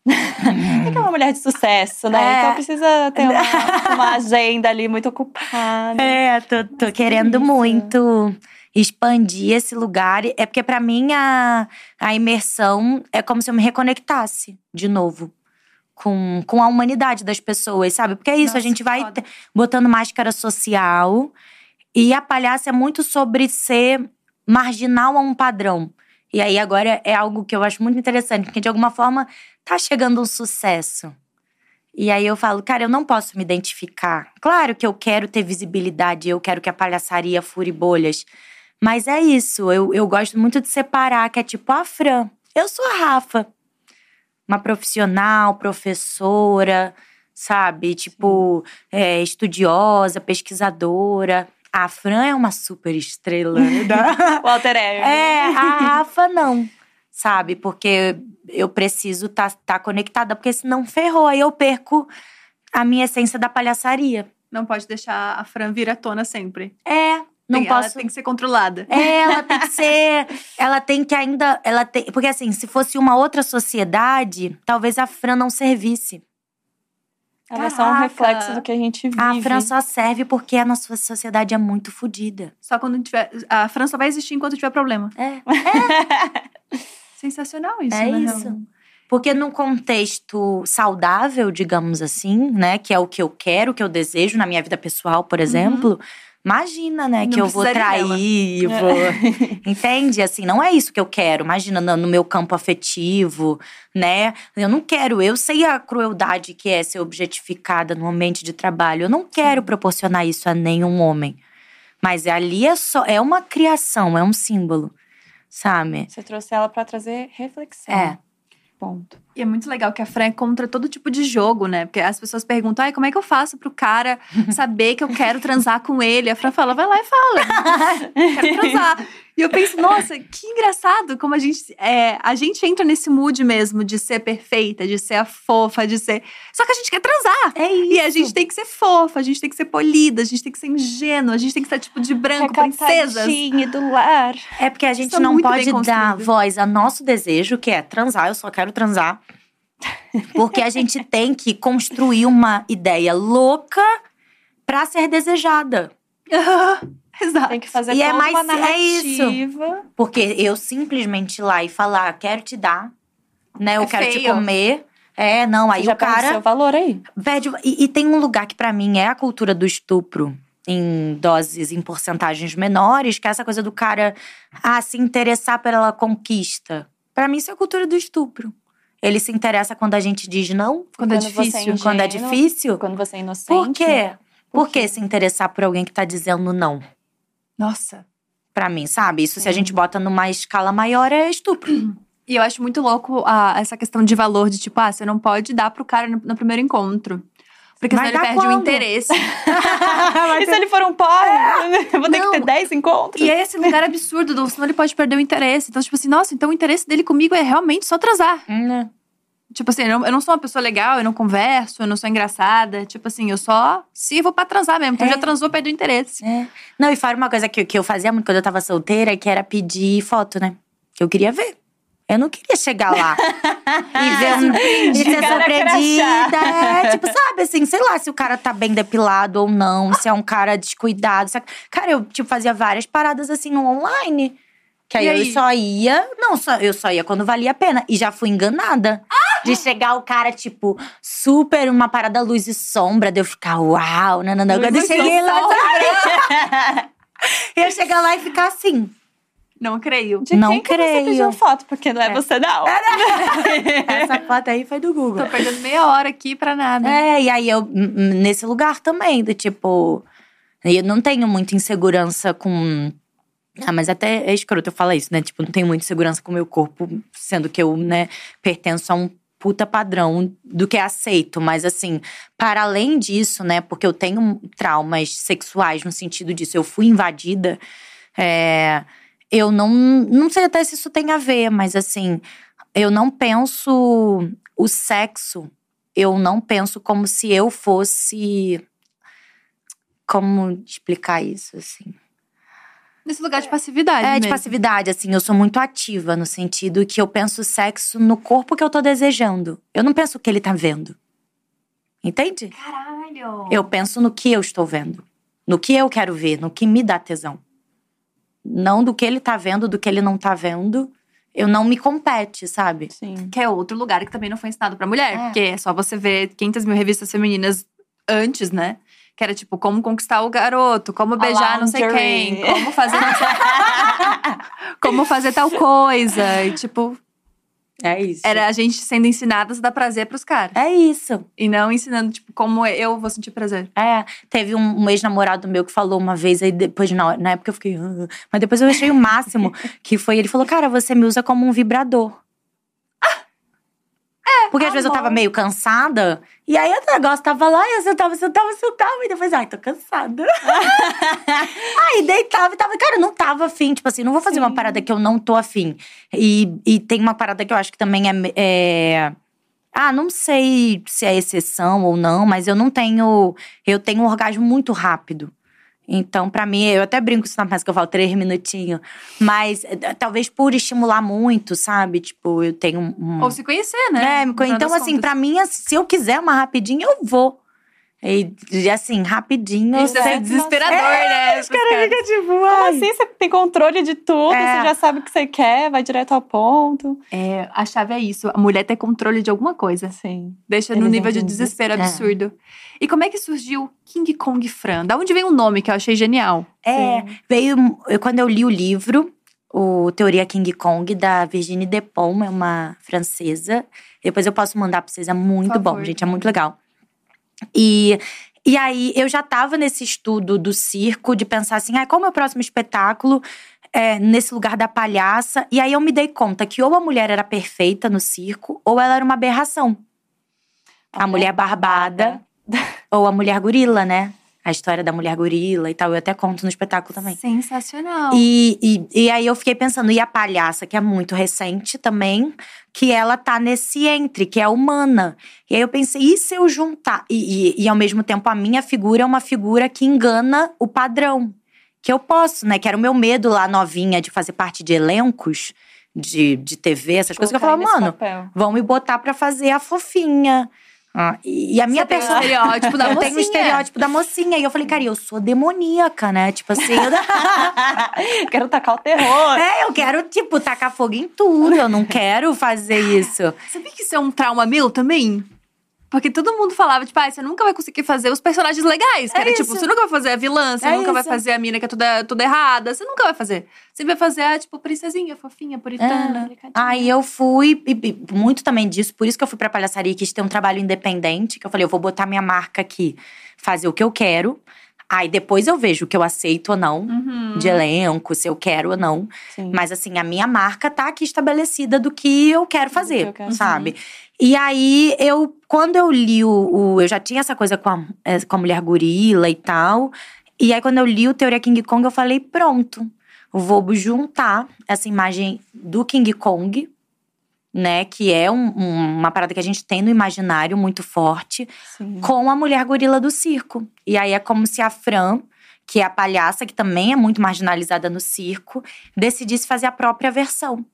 É que é uma mulher de sucesso, né? É. Então precisa ter uma, uma agenda ali muito ocupada. É, tô, tô querendo muito expandir esse lugar. É porque pra mim a, a imersão é como se eu me reconectasse de novo. Com, com a humanidade das pessoas, sabe? Porque é isso, Nossa, a gente vai foda. botando máscara social. E a palhaça é muito sobre ser marginal a um padrão. E aí agora é algo que eu acho muito interessante, porque de alguma forma tá chegando um sucesso. E aí eu falo, cara, eu não posso me identificar. Claro que eu quero ter visibilidade, eu quero que a palhaçaria fure bolhas. Mas é isso, eu, eu gosto muito de separar, que é tipo a Fran. Eu sou a Rafa. Uma profissional, professora, sabe? Tipo, é, estudiosa, pesquisadora. A Fran é uma super estrela. da- O alter ego. é, a Rafa não, sabe? Porque eu preciso estar tá, conectada, porque senão ferrou. Aí eu perco a minha essência da palhaçaria. Não pode deixar a Fran vir à tona sempre. É, não Tem- Ela posso. tem que ser controlada. É, ela tem que ser. Ela tem que ainda. Ela tem, porque assim, se fosse uma outra sociedade, talvez a Fran não servisse. Ela é só um Caraca. reflexo do que a gente vive. A Fran só serve porque a nossa sociedade é muito fodida. Só quando tiver. A Fran só vai existir enquanto tiver problema. É. Sensacional isso, É né? isso. Porque num contexto saudável, digamos assim, né? Que é o que eu quero, o que eu desejo na minha vida pessoal, por exemplo. Imagina, né? Não que eu vou trair, vou. Entende? Assim, não é isso que eu quero. Imagina no, meu campo afetivo, né? Eu não quero. Eu sei a crueldade que é ser objetificada no ambiente de trabalho. Eu não quero proporcionar isso a nenhum homem. Mas ali é só. É uma criação, é um símbolo. Sabe? Você trouxe ela pra trazer reflexão. É. Ponto. E é muito legal que a Fran é contra todo tipo de jogo, né? Porque as pessoas perguntam, ai, como é que eu faço pro cara saber que eu quero transar com ele? A Fran fala, vai lá e fala. quero transar. E eu penso, nossa, que engraçado como a gente, é, a gente entra nesse mood mesmo de ser perfeita, de ser a fofa, de ser. Só que a gente quer transar. É isso. E a gente tem que ser fofa, a gente tem que ser polida, a gente tem que ser ingênua, a gente tem que estar tipo de branco, princesas. Recatadinha do lar. É porque a gente Isso é não pode dar voz ao nosso desejo, que é transar, eu só quero transar. Porque a gente tem que construir uma ideia louca pra ser desejada. Exato. Tem que fazer E é mais- uma é isso. narrativa. Porque eu simplesmente ir lá e falar, quero te dar, né? Eu É quero te feio. comer. É, não, aí Você já o perde cara. seu valor aí. Pede, e, e tem um lugar que pra mim é a cultura do estupro. Em doses, em porcentagens menores, que é essa coisa do cara ah, se interessar pela conquista. Pra mim, isso é a cultura do estupro. Ele se interessa quando a gente diz não, Quando é Quando é difícil. quando é Ingênuo. difícil. Quando você é inocente. Por quê? Por que se interessar por alguém que tá dizendo não? Nossa. Pra mim, sabe? Isso se a gente bota numa escala maior é estupro. E eu acho muito louco a- essa questão de valor, de tipo, ah, você não pode dar pro cara no, no primeiro encontro. Porque Vai senão ele perde o quando? interesse. E se ele for um pobre? Eu vou ter Não. que ter 10 encontros. e é esse lugar absurdo, do, senão ele pode perder o interesse. Então, tipo assim, nossa, então o interesse dele comigo é realmente só transar. Hum, Tipo assim, eu não, sou uma pessoa legal, eu não converso, eu não sou engraçada. Tipo assim, eu só sirvo pra transar mesmo. Então É. já transou, perdeu o interesse. É. Não, e fora uma coisa que, que eu fazia muito quando eu tava solteira, que era pedir foto, né? Que eu queria ver. Eu não queria chegar lá e ver um, e ser surpreendida. É, tipo, sabe assim, sei lá se o cara tá bem depilado ou não, se é um cara descuidado. é- Cara, eu tipo, fazia várias paradas assim online. Que aí, E eu aí? só ia. Não, só, eu só ia quando valia a pena. E já fui enganada. De chegar o cara, tipo, super uma parada luz e sombra, de eu ficar, uau, não, não, não. Quando eu cheguei lá, sombra. eu chegar lá e ficar assim. Não creio. De Não quem que você creio. pediu foto? Porque não é, você, não. Essa foto aí foi do Google. Tô perdendo meia hora aqui pra nada. É, e aí eu, nesse lugar também, do tipo. Eu não tenho muita insegurança com. Ah, mas até é escroto eu falar isso, né? Tipo, não tenho muita insegurança com o meu corpo, sendo que eu, né, pertenço a um puta padrão do que é aceito. Mas assim, para além disso, né, porque eu tenho traumas sexuais no sentido disso, eu fui invadida. é, eu não, não sei até se isso tem a ver, mas assim, eu não penso o sexo eu não penso como se eu fosse. Como explicar isso, assim? Nesse lugar de passividade. É, de mesmo. passividade, assim, eu sou muito ativa no sentido que eu penso sexo no corpo que eu tô desejando. Eu não penso o que ele tá vendo. Entende? Caralho. Eu penso no que eu estou vendo. No que eu quero ver, no que me dá tesão. Não do que ele tá vendo, do que ele não tá vendo. Eu não me compete, sabe? Sim. Que é outro lugar que também não foi ensinado pra mulher. É. Porque é só você ver 500 mil revistas femininas antes, né? Que era tipo, como conquistar o garoto, como beijar não sei quem, como fazer como fazer tal coisa. E tipo, É isso. era a gente sendo ensinadas a dar prazer pros caras. É isso. E não ensinando, tipo, como eu vou sentir prazer. É, teve um, um ex-namorado meu que falou uma vez, aí depois, na, na época eu fiquei. "Ah", mas depois eu achei o máximo, que foi, ele falou, cara, você me usa como um vibrador. É, Porque às vezes eu tava meio cansada, e aí o negócio tava lá, e eu sentava, sentava, sentava, e depois, ai, tô cansada. aí deitava e tava, cara, eu não tava afim, tipo assim, não vou fazer uma parada que eu não tô afim. E, e tem uma parada que eu acho que também é- é ah, não sei se é exceção ou não, mas eu não tenho. Eu tenho um orgasmo muito rápido. Então, pra mim, eu até brinco isso na peça que eu falo três minutinhos. Mas eh, talvez por estimular muito, sabe? Tipo, eu tenho um. Ou se conhecer, né? É, me No co- final então, assim, pra mim, se eu quiser uma rapidinho, eu vou. E, assim, rapidinho. Isso é desesperador, né? Os caras ficam tipo, Como assim? Você tem controle de tudo, É. você já sabe o que você quer, vai direto ao ponto. É, a chave é isso. A mulher ter controle de alguma coisa. Sim. Deixa no nível de desespero desespero. absurdo. E como é que surgiu King Kong Fran? Da onde vem o nome que eu achei genial? É, veio. eu- Quando eu li o livro, o Teoria King Kong, da Virginie Despont, é uma francesa. Depois eu posso mandar pra vocês, é muito bom, gente, é muito legal. E, e aí eu já tava nesse estudo do circo, de pensar assim, ah, qual é o meu próximo espetáculo? É, nesse lugar da palhaça. E aí eu me dei conta que ou a mulher era perfeita no circo, ou ela era uma aberração. A mulher barbada, ou a mulher gorila, né? A história da mulher gorila e tal. Eu até conto no espetáculo também. Sensacional. E, e, e aí eu fiquei pensando, e a palhaça, que é muito recente também, que ela tá nesse entre, que é humana. E aí eu pensei, e se eu juntar? E, e, e ao mesmo tempo, a minha figura é uma figura que engana o padrão. Que eu posso, né? Que era o meu medo lá novinha de fazer parte de elencos de, de TV, essas coisas, que eu Colocar falava, mano, papel. vão me botar pra fazer a fofinha. Ah, e a minha Você tem o pessoa. estereótipo da eu tenho o mocinha. estereótipo da mocinha. E eu falei, cara, eu sou demoníaca, né? Tipo assim, eu, Quero tacar o terror. é, eu quero, tipo, tacar fogo em tudo. Eu não quero fazer isso. Sabia que isso é um trauma meu também? Porque todo mundo falava, tipo, ah, você nunca vai conseguir fazer os personagens legais. Que É era tipo, isso. você nunca vai fazer a vilã, você É nunca vai isso. fazer a mina que é toda, toda errada. Você nunca vai fazer. Você vai fazer a, tipo, princesinha, fofinha, puritana. Aí eu fui, e- e muito também disso, por isso que eu fui pra palhaçaria e quis ter um trabalho independente, que eu falei, eu vou botar minha marca aqui, fazer o que eu quero. Aí depois eu vejo o que eu aceito ou não, Uhum. de elenco, se eu quero ou não. Sim. Mas assim, a minha marca tá aqui estabelecida do que eu quero fazer, eu quero. sabe? E aí, eu, quando eu li o, o- Eu já tinha essa coisa com a, eh, com a mulher gorila e tal. E aí, quando eu li o Teoria King Kong, eu falei: pronto, vou juntar essa imagem do King Kong, né? Que é um- um- uma parada que a gente tem no imaginário muito forte Sim. com a mulher gorila do circo. E aí é como se a Fran, que é a palhaça, que também é muito marginalizada no circo, decidisse fazer a própria versão.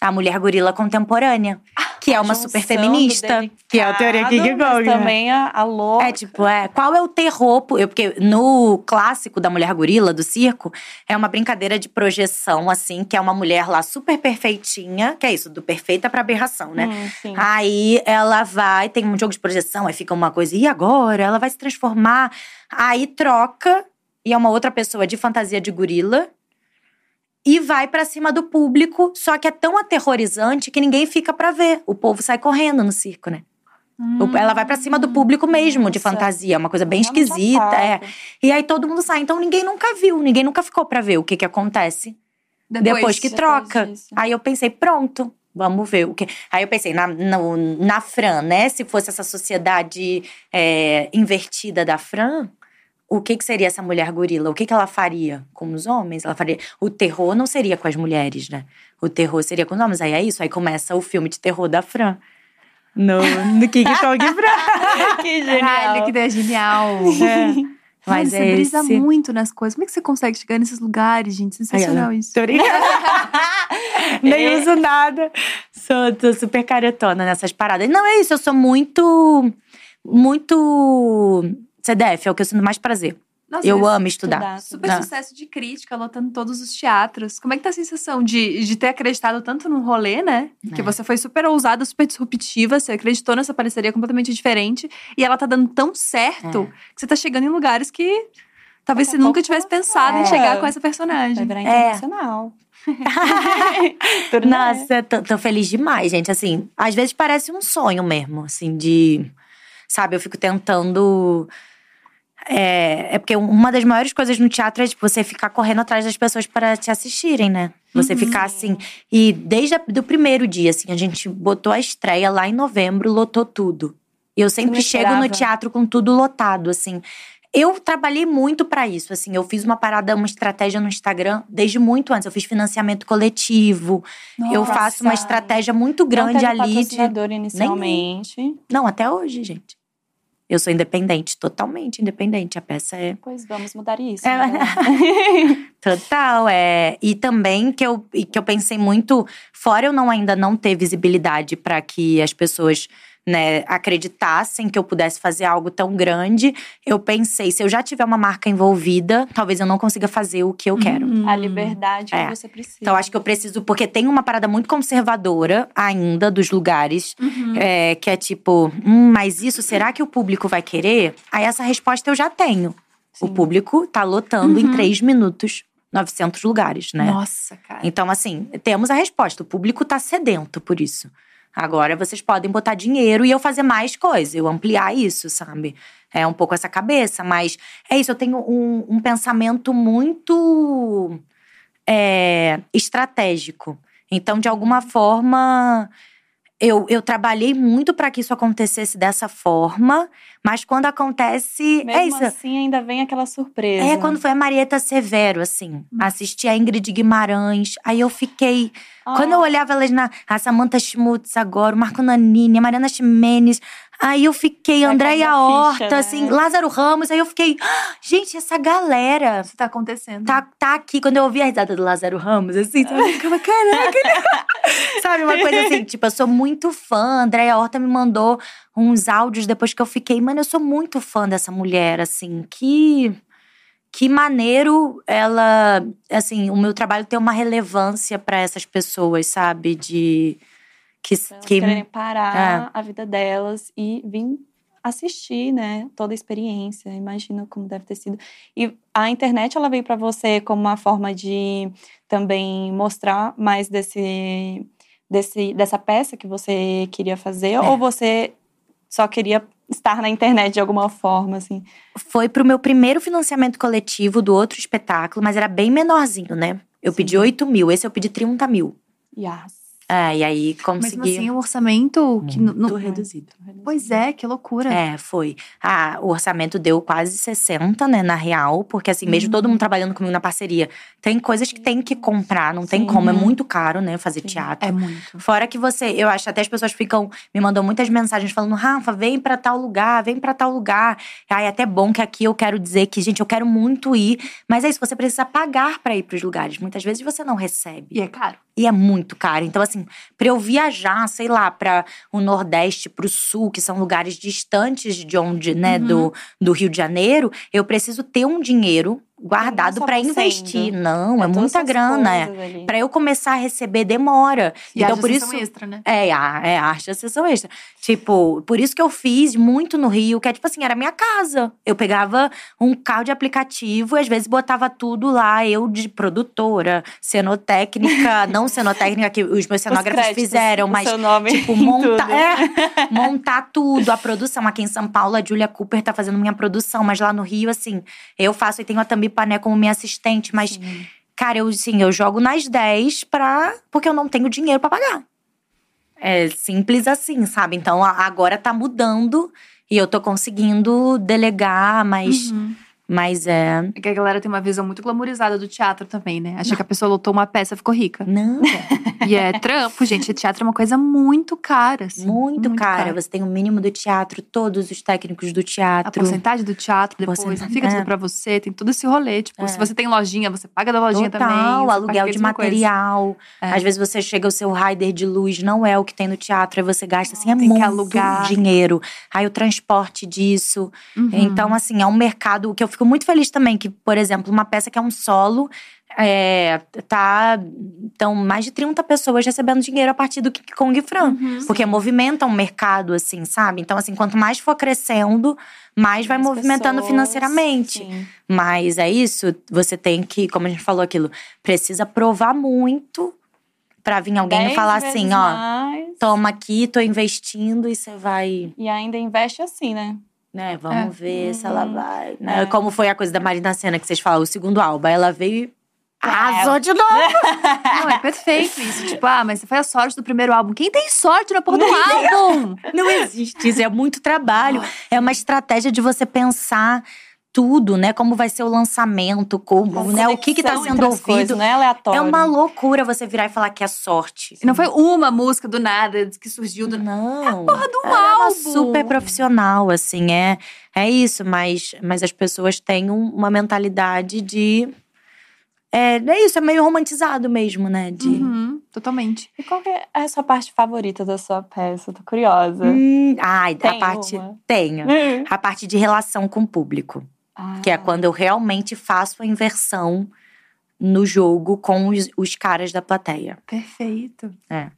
A mulher gorila contemporânea, que é uma super feminista, que é a teoria Kong. né? também a, a louca. É tipo, é, qual é o terror? Eu, porque no clássico da mulher gorila do circo, é uma brincadeira de projeção, assim, que é uma mulher lá super perfeitinha, que é isso, do perfeita pra aberração, né? Hum, sim. Aí ela vai, tem um jogo de projeção, aí fica uma coisa, e agora? Ela vai se transformar. Aí troca, e é uma outra pessoa de fantasia de gorila. E vai pra cima do público, só que é tão aterrorizante que ninguém fica pra ver. O povo sai correndo no circo, né? O- Ela vai pra cima do público mesmo, de Nossa. fantasia. É uma coisa bem Realmente esquisita. É. E aí todo mundo sai. Então ninguém nunca viu, ninguém nunca ficou pra ver o que que acontece. Depois, que depois troca. disso. Aí eu pensei, pronto, vamos ver o que. Aí eu pensei, na, no- na Fran, né? Se fosse essa sociedade é, invertida da Fran, o que, que seria essa mulher gorila? O que, que ela faria com os homens? Ela faria. O terror não seria com as mulheres, né? O terror seria com os homens. Aí é isso. Aí começa o filme de terror da Fran. No, no King Kong Fran. que Caralho, que ideia genial. É. Mas Mano, é você brisa esse. muito nas coisas. Como é que você consegue chegar nesses lugares, gente? Sensacional isso. Tô. Nem uso nada. Sou, tô super caretona nessas paradas. Não, é isso. Eu sou muito. Muito. CDF, é o que eu sinto mais prazer. Nossa, eu amo estudar. estudar. Super Não. sucesso de crítica, lotando todos os teatros. Como é que tá a sensação de, de ter acreditado tanto no rolê, né? Que É. você foi super ousada, super disruptiva, você acreditou nessa parceria completamente diferente. E ela tá dando tão certo É. que você tá chegando em lugares que talvez você nunca tivesse pensado em vai. chegar com essa Vai personagem. virar É. internacional. Nossa, tô, tô feliz demais, gente. Assim, às vezes parece um sonho mesmo, assim, de. Sabe, eu fico tentando. É, é porque uma das maiores coisas no teatro é tipo, você ficar correndo atrás das pessoas para te assistirem, né? Você ficar assim. E desde o primeiro dia, assim, a gente botou a estreia lá em novembro, lotou tudo. E eu sempre não chego no teatro com tudo lotado, assim. Eu trabalhei muito pra isso, assim. Eu fiz uma parada, uma estratégia no Instagram desde muito antes. Eu fiz financiamento coletivo. eu Nossa. faço uma estratégia muito Não grande teve ali. De... patrocinador inicialmente. Não, até hoje, gente. Eu sou independente, totalmente independente. A peça é Pois vamos mudar isso. É. né? Total, é. E também que eu, que eu pensei muito, fora eu não ainda não ter visibilidade para que as pessoas né, acreditassem que eu pudesse fazer algo tão grande, eu pensei, se eu já tiver uma marca envolvida, talvez eu não consiga fazer o que eu quero. Hum. A liberdade É. que você precisa. Então, acho que eu preciso, porque tem uma parada muito conservadora ainda dos lugares, Uhum. é, que é tipo, hum, mas isso, será que o público vai querer? Aí essa resposta eu já tenho. O Sim. público tá lotando em Uhum. três minutos 900 lugares, né? Nossa, cara. Então, assim, temos a resposta. O público tá sedento por isso. Agora vocês podem botar dinheiro e eu fazer mais coisas, eu ampliar isso, sabe? É um pouco essa cabeça, mas é isso, eu tenho um, um pensamento muito é, estratégico. Então, de alguma forma, eu, eu trabalhei muito para que isso acontecesse dessa forma, mas quando acontece. Mesmo é isso. assim, ainda vem aquela surpresa. É, quando foi a Marieta Severo, assim. Assisti a Ingrid Guimarães. Aí eu fiquei. Ah, Quando eu olhava elas na. A Samantha Schmutz agora, o Marco Nanini, a Mariana Ximenes. Aí eu fiquei, Vai Andréia Horta, ficha, né? assim, Lázaro Ramos. Aí eu fiquei, "Ah, gente, essa galera Isso tá acontecendo. tá, tá aqui. Quando eu ouvi a risada do Lázaro Ramos, assim, eu ficava, caraca. né?" sabe, uma coisa assim, tipo, eu sou muito fã. Andréia Horta me mandou uns áudios depois que eu fiquei, mano, eu sou muito fã dessa mulher, assim, que. Que maneiro ela, assim, o meu trabalho tem uma relevância pra essas pessoas, sabe? De que, Pra que quererem É. parar a vida delas e vir assistir, né? Toda a experiência. Imagina como deve ter sido. E a internet, ela veio para você como uma forma de também mostrar mais desse, desse dessa peça que você queria fazer? É. Ou você só queria estar na internet de alguma forma, assim? foi pro meu primeiro financiamento coletivo do outro espetáculo, mas era bem menorzinho, né? Eu pedi Sim. 8 mil, esse eu pedi 30 mil. Yes. É, e aí consegui. assim, um orçamento que não. muito não- reduzido. Pois é, que loucura. É, foi. Ah, o orçamento deu quase 60, né, na real, porque assim, mesmo todo mundo trabalhando comigo na parceria, tem coisas que tem que comprar, não tem Sim. como, é muito caro, né, fazer Sim. teatro. É muito. Fora que você, eu acho, até as pessoas ficam, me mandam muitas mensagens falando, Rafa, vem pra tal lugar, vem pra tal lugar. Ai, é até bom que aqui eu quero dizer que, gente, eu quero muito ir, mas é isso, você precisa pagar pra ir pros lugares. Muitas vezes você não recebe. E é caro. E é muito caro. Então, assim, pra eu viajar, sei lá, para o Nordeste, pro Sul, que são lugares distantes de onde, né, do, do Rio de Janeiro, eu preciso ter um dinheiro guardado pra você investir. Não, é, todas muita grana. É. Pra eu começar a receber, demora. E então, por sessão isso. extra, né? É, a, é a arte sessão extra. Tipo, por isso que eu fiz muito no Rio, que é tipo assim, era minha casa. Eu pegava um carro de aplicativo e às vezes botava tudo lá, eu de produtora, cenotécnica, não cenotécnica que os meus Os cenógrafos créditos, fizeram, mas tipo, em montar, tudo. é, montar tudo, a produção. Aqui em São Paulo, a Julia Cooper tá fazendo minha produção, mas lá no Rio, assim, eu faço e tenho a Tambi Pané como minha assistente, mas, Sim. cara, eu, assim, eu jogo nas 10 pra. porque eu não tenho dinheiro pra pagar. É simples assim, sabe? Então agora tá mudando e eu tô conseguindo delegar, mas, Uhum. Mas é. É que a galera tem uma visão muito glamorizada do teatro também, né? Acha que a pessoa lotou uma peça e ficou rica. Não, E é trampo, gente. Teatro é uma coisa muito cara, assim. muito, cara. Você tem o mínimo do teatro, todos os técnicos do A teatro. porcentagem do teatro depois, Porcentagem, fica tudo pra você, tem todo esse rolê. Tipo, É. se você tem lojinha, você paga da lojinha Total, também. paga aluguel de material. É. Às vezes você chega, o seu rider de luz não é o que tem no teatro, aí você gasta assim, é Tem muito dinheiro. Aí o transporte disso. Uhum. Então, assim, é um mercado que eu fico muito feliz também, que, por exemplo, uma peça que é um solo. É, tá. Então, mais de 30 pessoas recebendo dinheiro a partir do King Kong Fran. Uhum. Porque movimenta um mercado, assim, sabe? Então, assim, quanto mais for crescendo, mais vai Mais movimentando pessoas, financeiramente. sim. Mas é isso, você tem que, como a gente falou aquilo, precisa provar muito pra vir alguém e falar assim, ó, mais. toma aqui, tô investindo e você vai, E ainda investe assim, né? Né, vamos É. ver se ela Uhum. vai, né? É. Como foi a coisa da Marina Senna que vocês falaram, o segundo álbum, aí ela veio e É. arrasou de novo. Não, é perfeito isso. Tipo, ah, mas você foi a sorte do primeiro álbum. Quem tem sorte na porra do álbum? Não existe isso, é muito trabalho. É uma estratégia de você pensar tudo, né? Como vai ser o lançamento, como, né? O que que tá sendo coisas, ouvido. não é aleatório. É uma loucura você virar e falar que é sorte. Não foi uma música do nada que surgiu do Não. porra do Ela é uma álbum. super profissional, assim, é, é isso, mas, mas as pessoas têm um- uma mentalidade de. É, é isso, é meio romantizado mesmo, né? De. Uhum, totalmente. E qual que é a sua parte favorita da sua peça? Tô curiosa. Hum, ai, Tem a parte. uma? Tenho. A parte de relação com o público. Ah. Que é quando eu realmente faço a inversão no jogo com os, os caras da plateia. Perfeito. É.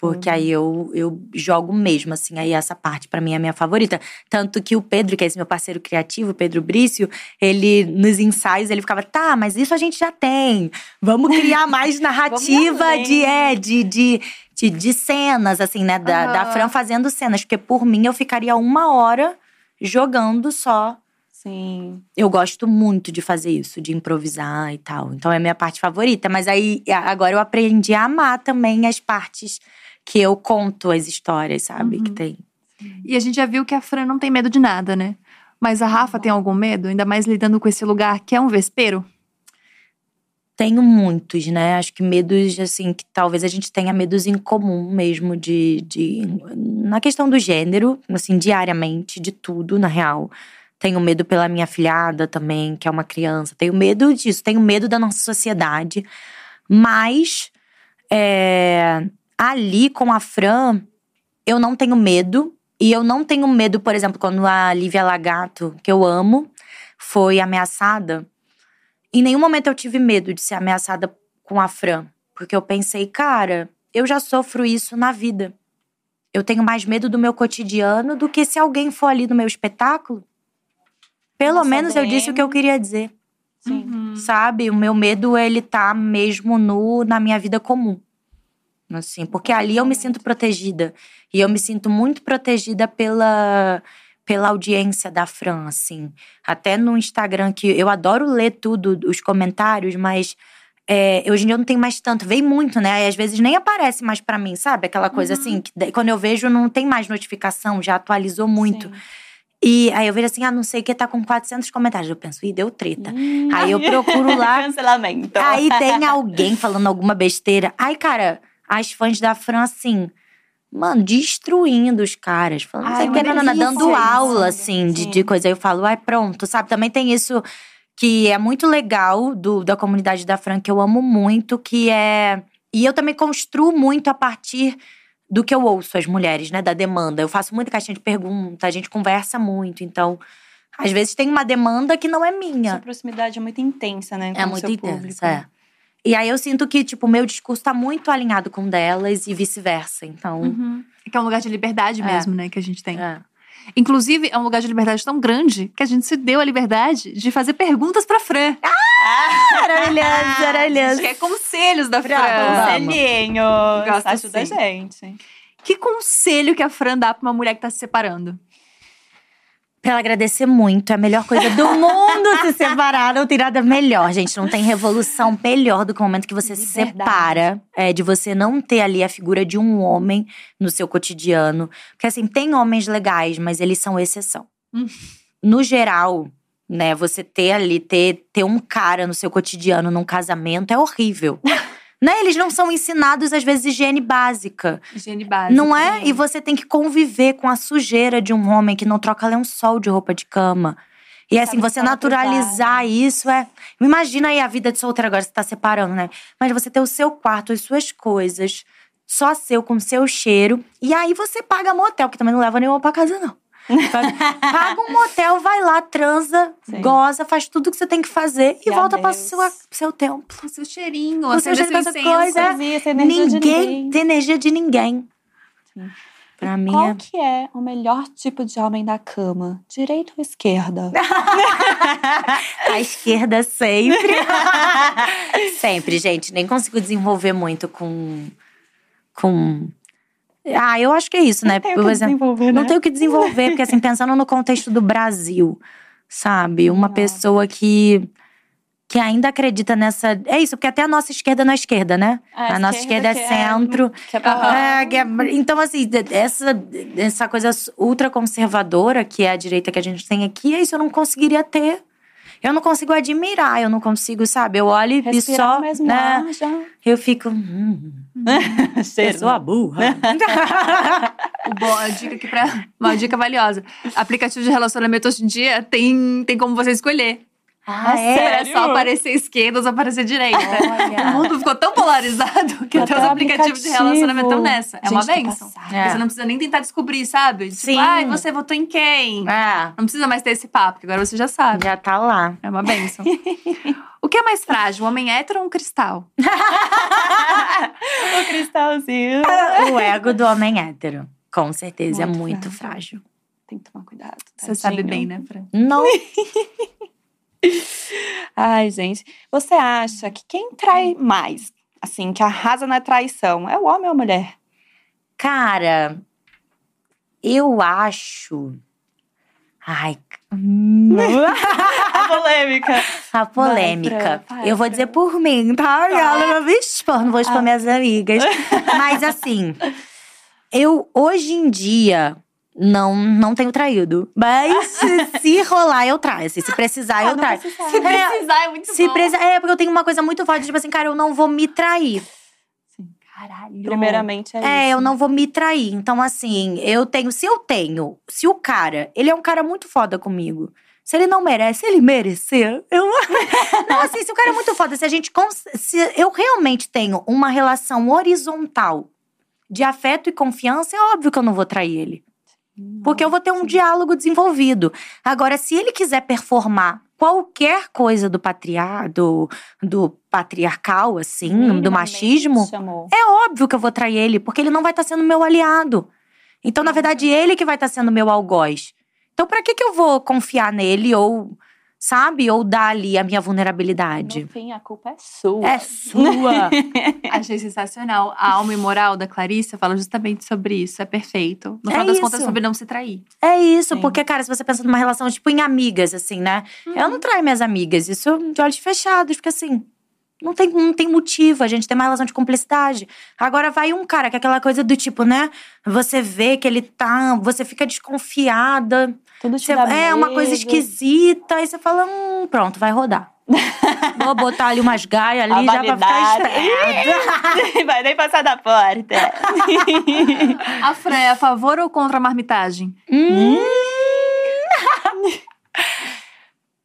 Porque aí eu, eu jogo mesmo, assim. Aí essa parte pra mim é a minha favorita. Tanto que o Pedro, que é esse meu parceiro criativo, o Pedro Brício, ele, nos ensaios, ele ficava, tá, mas isso a gente já tem. Vamos criar mais narrativa de, é, de, de, de, de cenas, assim, né? Da, da Aham. Fran fazendo cenas. Porque por mim, eu ficaria uma hora jogando só. Sim. Eu gosto muito de fazer isso, de improvisar e tal. Então é a minha parte favorita. Mas aí agora eu aprendi a amar também as partes que eu conto as histórias, sabe? Que Uhum. tem. E a gente já viu que a Fran não tem medo de nada, né? Mas a Rafa tem algum medo? Ainda mais lidando com esse lugar que é um vespeiro? Tenho muitos, né? Acho que medos, assim, que talvez a gente tenha medos em comum mesmo de, de. Na questão do gênero, assim, diariamente, de tudo, na real. Tenho medo pela minha filhada também, que é uma criança. Tenho medo disso, tenho medo da nossa sociedade. Mas é, ali com a Fran, eu não tenho medo. E eu não tenho medo, por exemplo, quando a Lívia Lagato, que eu amo, foi ameaçada. Em nenhum momento eu tive medo de ser ameaçada com a Fran. Porque eu pensei, cara, eu já sofro isso na vida. Eu tenho mais medo do meu cotidiano do que se alguém for ali no meu espetáculo. Pelo Nossa, menos eu disse o que eu queria dizer. Sim. Sabe? O meu medo, ele tá mesmo no, na minha vida comum. Assim, porque ali eu me sinto protegida. E eu me sinto muito protegida pela, pela audiência da Fran, assim. Até no Instagram, que eu adoro ler tudo, os comentários, mas é, hoje em dia eu não tenho mais tanto. Vem muito, né? E às vezes nem aparece mais pra mim, sabe? Aquela coisa assim, que quando eu vejo não tem mais notificação, já atualizou muito. Sim. E aí eu vejo assim, ah, não sei o que, tá com 400 comentários. Eu penso, ih, deu treta. Hum. Aí eu procuro lá, Cancelamento. Aí tem alguém falando alguma besteira. Aí, cara, as fãs da Fran, assim, mano, destruindo os caras. Falando, não sei o que, nanana, dando isso. aula, assim, de, de coisa. Aí eu falo, ai, pronto, sabe? Também tem isso que é muito legal do, da comunidade da Fran, que eu amo muito, que é. E eu também construo muito a partir do que eu ouço as mulheres, né? Da demanda. Eu faço muita caixinha de pergunta, a gente conversa muito. Então, às vezes tem uma demanda que não é minha. Sua proximidade é muito intensa, né? É muito intensa, público. é. E aí eu sinto que, tipo, o meu discurso tá muito alinhado com o delas e vice-versa. Então. Uhum. Que é um lugar de liberdade É. mesmo, né? Que a gente tem. é. Inclusive, é um lugar de liberdade tão grande que a gente se deu a liberdade de fazer perguntas pra Fran. Maravilhoso, A gente maravilhoso. quer conselhos da Fran. Conselhinho. Gosto Ajuda a sim. gente. Que conselho que a Fran dá pra uma mulher que tá se separando? Pra ela agradecer muito. É a melhor coisa do mundo se separar. Não tem nada melhor, gente. Não tem revolução melhor do que o momento que você se separa. É, de você não ter ali a figura de um homem no seu cotidiano. Porque assim, tem homens legais, mas eles são exceção. Hum. No geral, né, você ter ali, ter, ter um cara no seu cotidiano num casamento é horrível. né? Eles não são ensinados, às vezes, higiene básica. Higiene básica. Não é? E você tem que conviver com a sujeira de um homem que não troca lençol de roupa de cama. E assim, você naturalizar isso é. Imagina aí a vida de solteira agora, você tá separando, né? Mas você ter o seu quarto, as suas coisas, só seu, com seu cheiro. E aí você paga motel, que também não leva nenhuma pra casa, não. Paga um motel, vai lá, transa, Sim. goza, faz tudo que você tem que fazer e, E volta para adeus. seu, seu tempo. Com seu cheirinho, Com seu seu essa coisa, Ninguém ninguém. tem energia de ninguém. Sim. Pra mim Qual é. que é o melhor tipo de homem da cama? Direita ou esquerda? À esquerda sempre. sempre, gente. Nem consigo desenvolver muito com. com. Ah, eu acho que é isso, né? Tem o que exemplo, desenvolver, não né? tem o que desenvolver, porque assim, pensando no contexto do Brasil, sabe? Uma Nada. pessoa que. que ainda acredita nessa. É isso, porque até a nossa esquerda não é esquerda, né? Ah, a nossa esquerda é que centro. é É, é- então, assim, essa, essa coisa ultraconservadora que é a direita que a gente tem aqui, é isso eu não conseguiria ter. Eu não consigo admirar, eu não consigo, sabe? Eu olho e só, mesmo né? ar já. Eu fico, hum, burra. O bom, a dica aqui pra. Uma dica valiosa. Aplicativo de relacionamento hoje em dia tem, tem como você escolher. Ah, É é? sério? só aparecer esquerda ou só aparecer direita. Olha. O mundo ficou tão polarizado que até os aplicativos de relacionamento estão nessa. É uma Gente, tô benção. É. Você não precisa nem tentar descobrir, sabe? Tipo, Sim. ai, você votou em quem? É, Não precisa mais ter esse papo, porque agora você já sabe. já tá lá. É uma benção. o que é mais frágil, um homem hétero ou um cristal? o cristalzinho. O ego do homem hétero, com certeza, é Muito muito frágil. frágil. Tem que tomar cuidado. Você sabe tadinho. bem, né, Fran? Não. Ai, gente. Você acha que quem trai mais, assim, que arrasa na traição, é o homem ou a mulher? Cara, eu acho. Ai, a polêmica. A polêmica. Vai, eu vou dizer por mim, tá? Ela não me expor, não vou expor minhas amigas. Mas assim, Eu, hoje em dia, não, não tenho traído. Mas se- se rolar, eu traio. assim, se precisar, eu não traio. Se É, precisar, é muito Se bom. precisa, é, porque eu tenho uma coisa muito forte, tipo assim, cara, eu não vou me trair. Caralho. Primeiramente é, É, isso. eu não vou me trair. Então, assim, eu tenho. Se eu tenho, se o cara, ele é um cara muito foda comigo. Se ele não merece, se ele merecer, eu. não, assim, se o cara é muito foda, se a gente. cons- Se eu realmente tenho uma relação horizontal de afeto e confiança, é óbvio que eu não vou trair ele. Porque eu vou ter um diálogo desenvolvido. Agora, se ele quiser performar qualquer coisa do patriar, do, do patriarcal, assim, do machismo, Chamou. é óbvio que eu vou trair ele, porque ele não vai estar sendo meu aliado. Então, na verdade, ele que vai estar sendo meu algoz. Então, pra que que eu vou confiar nele ou, sabe, ou dar ali a minha vulnerabilidade? No fim, a culpa é sua. É sua. Achei sensacional. A alma imoral da Clarissa fala justamente sobre isso. É perfeito. No É final das contas, isso. sobre não se trair. É isso, Sim. porque, cara, se você pensa numa relação, tipo, em amigas, assim, né? Eu não traio minhas amigas, isso de olhos fechados, porque assim. Não tem, não tem motivo, a gente tem uma relação de cumplicidade. Agora vai um cara, que é aquela coisa do tipo, né? Você vê que ele tá. Você fica desconfiada. Tudo te Você- dá é uma medo. coisa esquisita. Aí você fala, hum, pronto, vai rodar. Vou botar ali umas gaias ali A já pra ficar. Vai nem passar da porta. A Fran é a favor ou contra a marmitagem? Hum.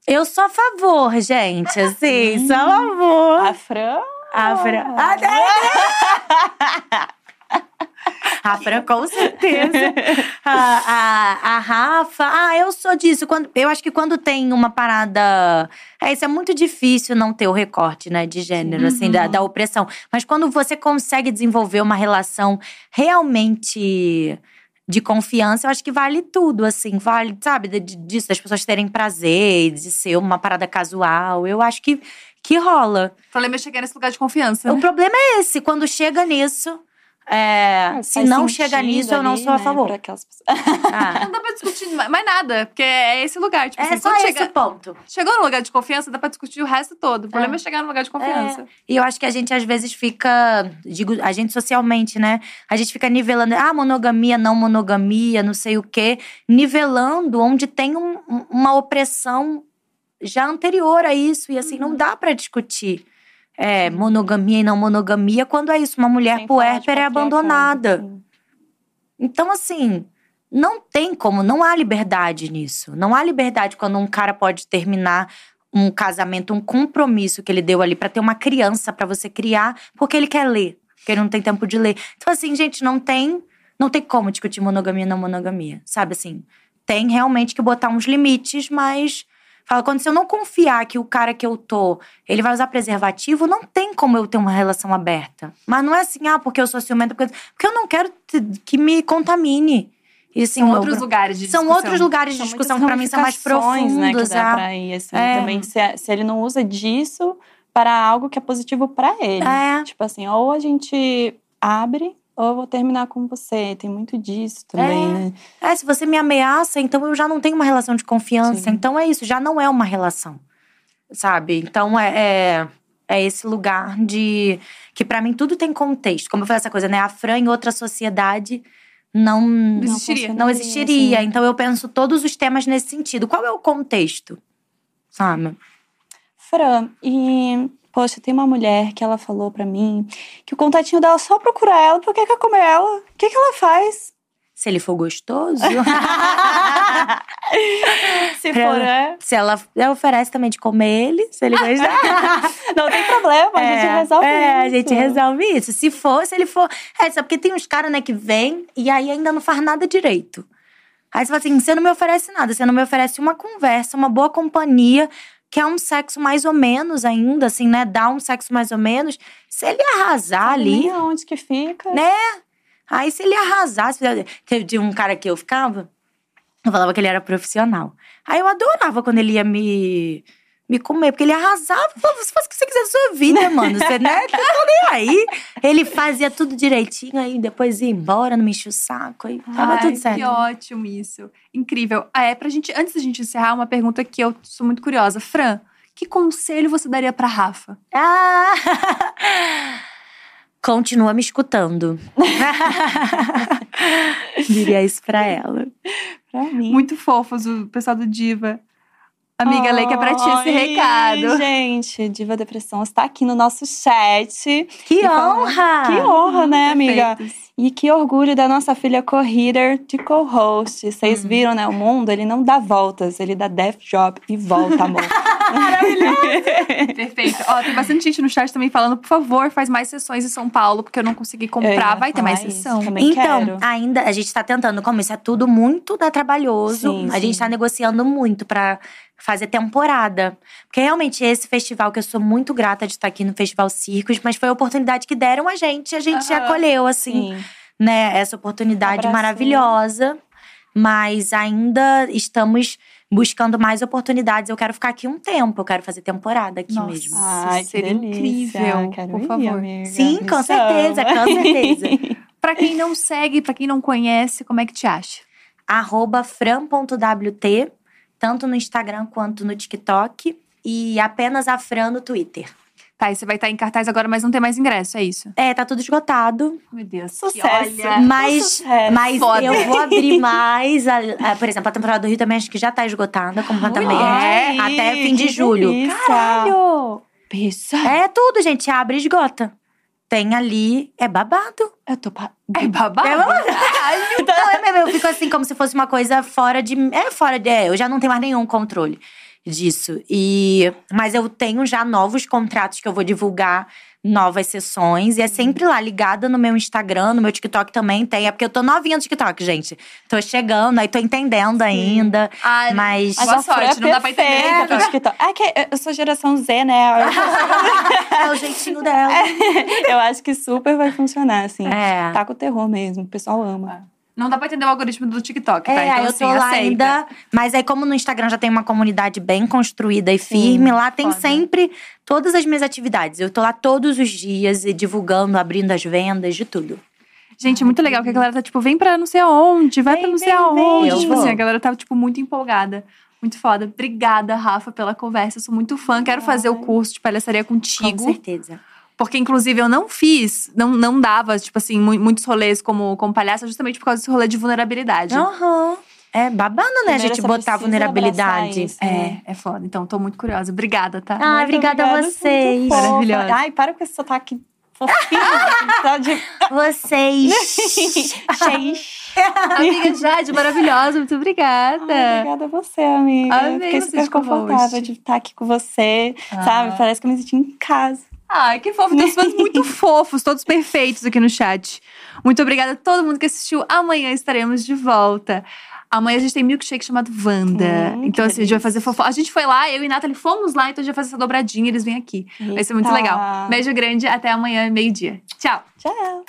Eu sou a favor, gente. Assim, sou a favor. A Fran. A Fran. Ah, A Fran, com certeza. A, a, a Rafa. Ah, eu sou disso. Quando, eu acho que quando tem uma parada. É, isso é muito difícil não ter o recorte, né, de gênero, assim, da, da opressão. Mas quando você consegue desenvolver uma relação realmente de confiança, eu acho que vale tudo, assim, vale, sabe, de- disso, das pessoas terem prazer, de ser uma parada casual. Eu acho que, que rola. O problema é chegar nesse lugar de confiança. O problema é esse, quando chega nisso. É, se Faz não chega nisso, eu não ali, sou a né, favor. pra aquelas pessoas. Ah, Não dá pra discutir ma- mais nada, porque é esse lugar. Tipo é assim, só esse chega- ponto. chegou no lugar de confiança, dá pra discutir o resto todo. O problema é, É. chegar no lugar de confiança. E eu acho que a gente às vezes fica, digo, a gente socialmente, né? A gente fica nivelando, ah, monogamia, não monogamia, não sei o quê, nivelando onde tem um- um- uma opressão já anterior a isso. E assim, não dá pra discutir. É, monogamia e não monogamia, quando é isso, uma mulher Sem puérpera é abandonada. Então, assim, não tem como, não há liberdade nisso. Não há liberdade quando um cara pode terminar um casamento, um compromisso que ele deu ali pra ter uma criança pra você criar, porque ele quer ler, porque ele não tem tempo de ler. Então, assim, gente, não tem, não tem como discutir monogamia e não monogamia, sabe assim? Tem realmente que botar uns limites, mas fala quando se eu não confiar que o cara que eu tô, ele vai usar preservativo, não tem como eu ter uma relação aberta. Mas não é assim, ah, porque eu sou ciumenta, porque, porque eu não quero que me contamine. E assim, São eu- outros lugares de são discussão. outros lugares de São discussão que pra mim são mais profundos. né, que dá ah. pra ir, assim, É. também. Se, se ele não usa disso para algo que é positivo pra ele. É. Tipo assim, ou a gente abre, ou eu vou terminar com você. Tem muito disso também, É. né? É, se você me ameaça, então eu já não tenho uma relação de confiança. Sim. Então é isso, já não é uma relação. Sabe? Então é, é, é esse lugar de. Que pra mim tudo tem contexto. Como eu falei essa coisa, né? A Fran em outra sociedade não. Não existiria. Não existiria. assim. Então eu penso todos os temas nesse sentido. Qual é o contexto? Sabe? Fran, e poxa, tem uma mulher que ela falou pra mim que o contatinho dela é só procurar ela porque quer comer ela. O que, que ela faz? Se ele for gostoso. Se Pra- for, é. se ela, ela oferece também de comer ele, se ele gostar. Não tem problema, a gente resolve é, a isso. gente resolve isso. Se for, se ele for. É, só porque tem uns caras, né, que vêm e aí ainda não faz nada direito. Aí você fala assim: você não me oferece nada, você não me oferece uma conversa, uma boa companhia, que é um sexo mais ou menos ainda, assim, né? Dá um sexo mais ou menos. Se ele arrasar ali, nem aonde que fica. né? Aí se ele arrasasse, teve de um cara que eu ficava, eu falava que ele era profissional. Aí eu adorava quando ele ia me, me comer, porque ele arrasava. Falava, Você faz o que você quiser da sua vida, mano. Você? Não tô nem aí. Ele fazia tudo direitinho, aí depois ia embora, não me enchia o saco. Aí tava Ai, tudo certo. Que ótimo isso. Incrível. Ah, é pra gente, antes da gente encerrar, uma pergunta que eu sou muito curiosa. Fran, que conselho você daria pra Rafa? Ah! continua me escutando. Diria isso pra ela. Pra mim. Muito fofos o pessoal do Diva. Amiga, Lei, que é pra ti esse recado. Gente, Diva Depressão está aqui no nosso chat. Que falando- honra! Que honra, né, amiga? Perfeitos. E que orgulho da nossa filha co-reader de co-host. Vocês Uhum. viram, né? O mundo, ele não dá voltas, ele dá death job e volta, amor. Perfeito. Ó, tem bastante gente no chat também falando, por favor, faz mais sessões em São Paulo, porque eu não consegui comprar. ia Vai ter mais isso sessão. também Então, quero. ainda a gente tá tentando, como isso é tudo muito né, trabalhoso, Sim, a sim. gente tá negociando muito pra fazer temporada. Porque realmente esse festival, que eu sou muito grata de estar aqui no Festival Circos, mas foi a oportunidade que deram a gente, a gente Aham. acolheu, assim, Sim. né, essa oportunidade maravilhosa. Mas ainda estamos buscando mais oportunidades. Eu quero ficar aqui um tempo, eu quero fazer temporada aqui Nossa. mesmo. Ai, que seria delícia. incrível, Quero por ir, favor. amiga. Sim, Me com chama. certeza, com certeza. Pra quem não segue, pra quem não conhece, como é que te acha? arroba fran.wt, tanto no Instagram quanto no TikTok. E apenas a Fran no Twitter. Tá, e você vai estar em cartaz agora, mas não tem mais ingresso, é isso? É, tá tudo esgotado. Meu Deus. Sucesso. Olha, Mas, sucesso. mas Foda. eu vou abrir mais. a- a- por exemplo, a temporada do Rio também acho que já tá esgotada, como também é. Ai, Até fim de julho. delícia. Caralho! Pizza. É tudo, gente. Abre e esgota. Tem ali. É babado. Eu tô pa... É babado? É babado. Não, é mesmo. Eu fico assim, como se fosse uma coisa fora de. É fora de. É, eu já não tenho mais nenhum controle disso. E mas eu tenho já novos contratos que eu vou divulgar novas sessões e é sempre lá ligada no meu Instagram, no meu TikTok também tem, é porque eu tô novinha no TikTok, gente. Tô chegando, aí tô entendendo ainda, Ai, mas Boa sorte, não dá pra entender. pro TikTok. É que eu sou geração Z, né? é o jeitinho dela. eu acho que super vai funcionar, assim. É. Tá com o terror mesmo, o pessoal ama. Não dá pra entender o algoritmo do TikTok, tá? É, então, eu assim, tô lá aceita. ainda. Mas aí, como no Instagram já tem uma comunidade bem construída e firme, lá tem foda. sempre todas as minhas atividades. Eu tô lá todos os dias e divulgando, abrindo as vendas, de tudo. Gente, muito legal que a galera tá tipo, vem pra não sei aonde, vai Vem, pra não sei vem, aonde. vem. Tipo assim, a galera tá, tipo, muito empolgada. Muito foda. Obrigada, Rafa, pela conversa. Eu sou muito fã. Quero fazer o curso de palhaçaria Com contigo. certeza. Porque, inclusive, eu não fiz, não, não dava, tipo assim, mu- muitos rolês como, como palhaça, justamente por causa desse rolê de vulnerabilidade. Aham. É babando, né? A gente botar vulnerabilidade. isso, É, né? é foda. Então, tô muito curiosa. Obrigada, tá? Ah, Muito obrigada a obrigada, vocês. Maravilhosa. Ai, para com esse sotaque fofinho. tá de... Vocês. Cheio. Amiga Jade, maravilhosa. Muito obrigada. Ai, obrigada a você, amiga. Amei Fiquei super confortável de estar aqui com você, Ah. sabe? Parece que eu me senti em casa. Ai, que fofo. Tem fãs muito fofos, todos perfeitos aqui no chat. Muito obrigada a todo mundo que assistiu. Amanhã estaremos de volta. Amanhã a gente tem milkshake chamado Wanda. Hum, então, assim, a gente vai fazer fofo. A gente foi lá, eu e Nathalie fomos lá, então a gente vai fazer essa dobradinha e eles vêm aqui. Eita. Vai ser muito legal. Beijo grande, até amanhã, meio-dia. Tchau. Tchau.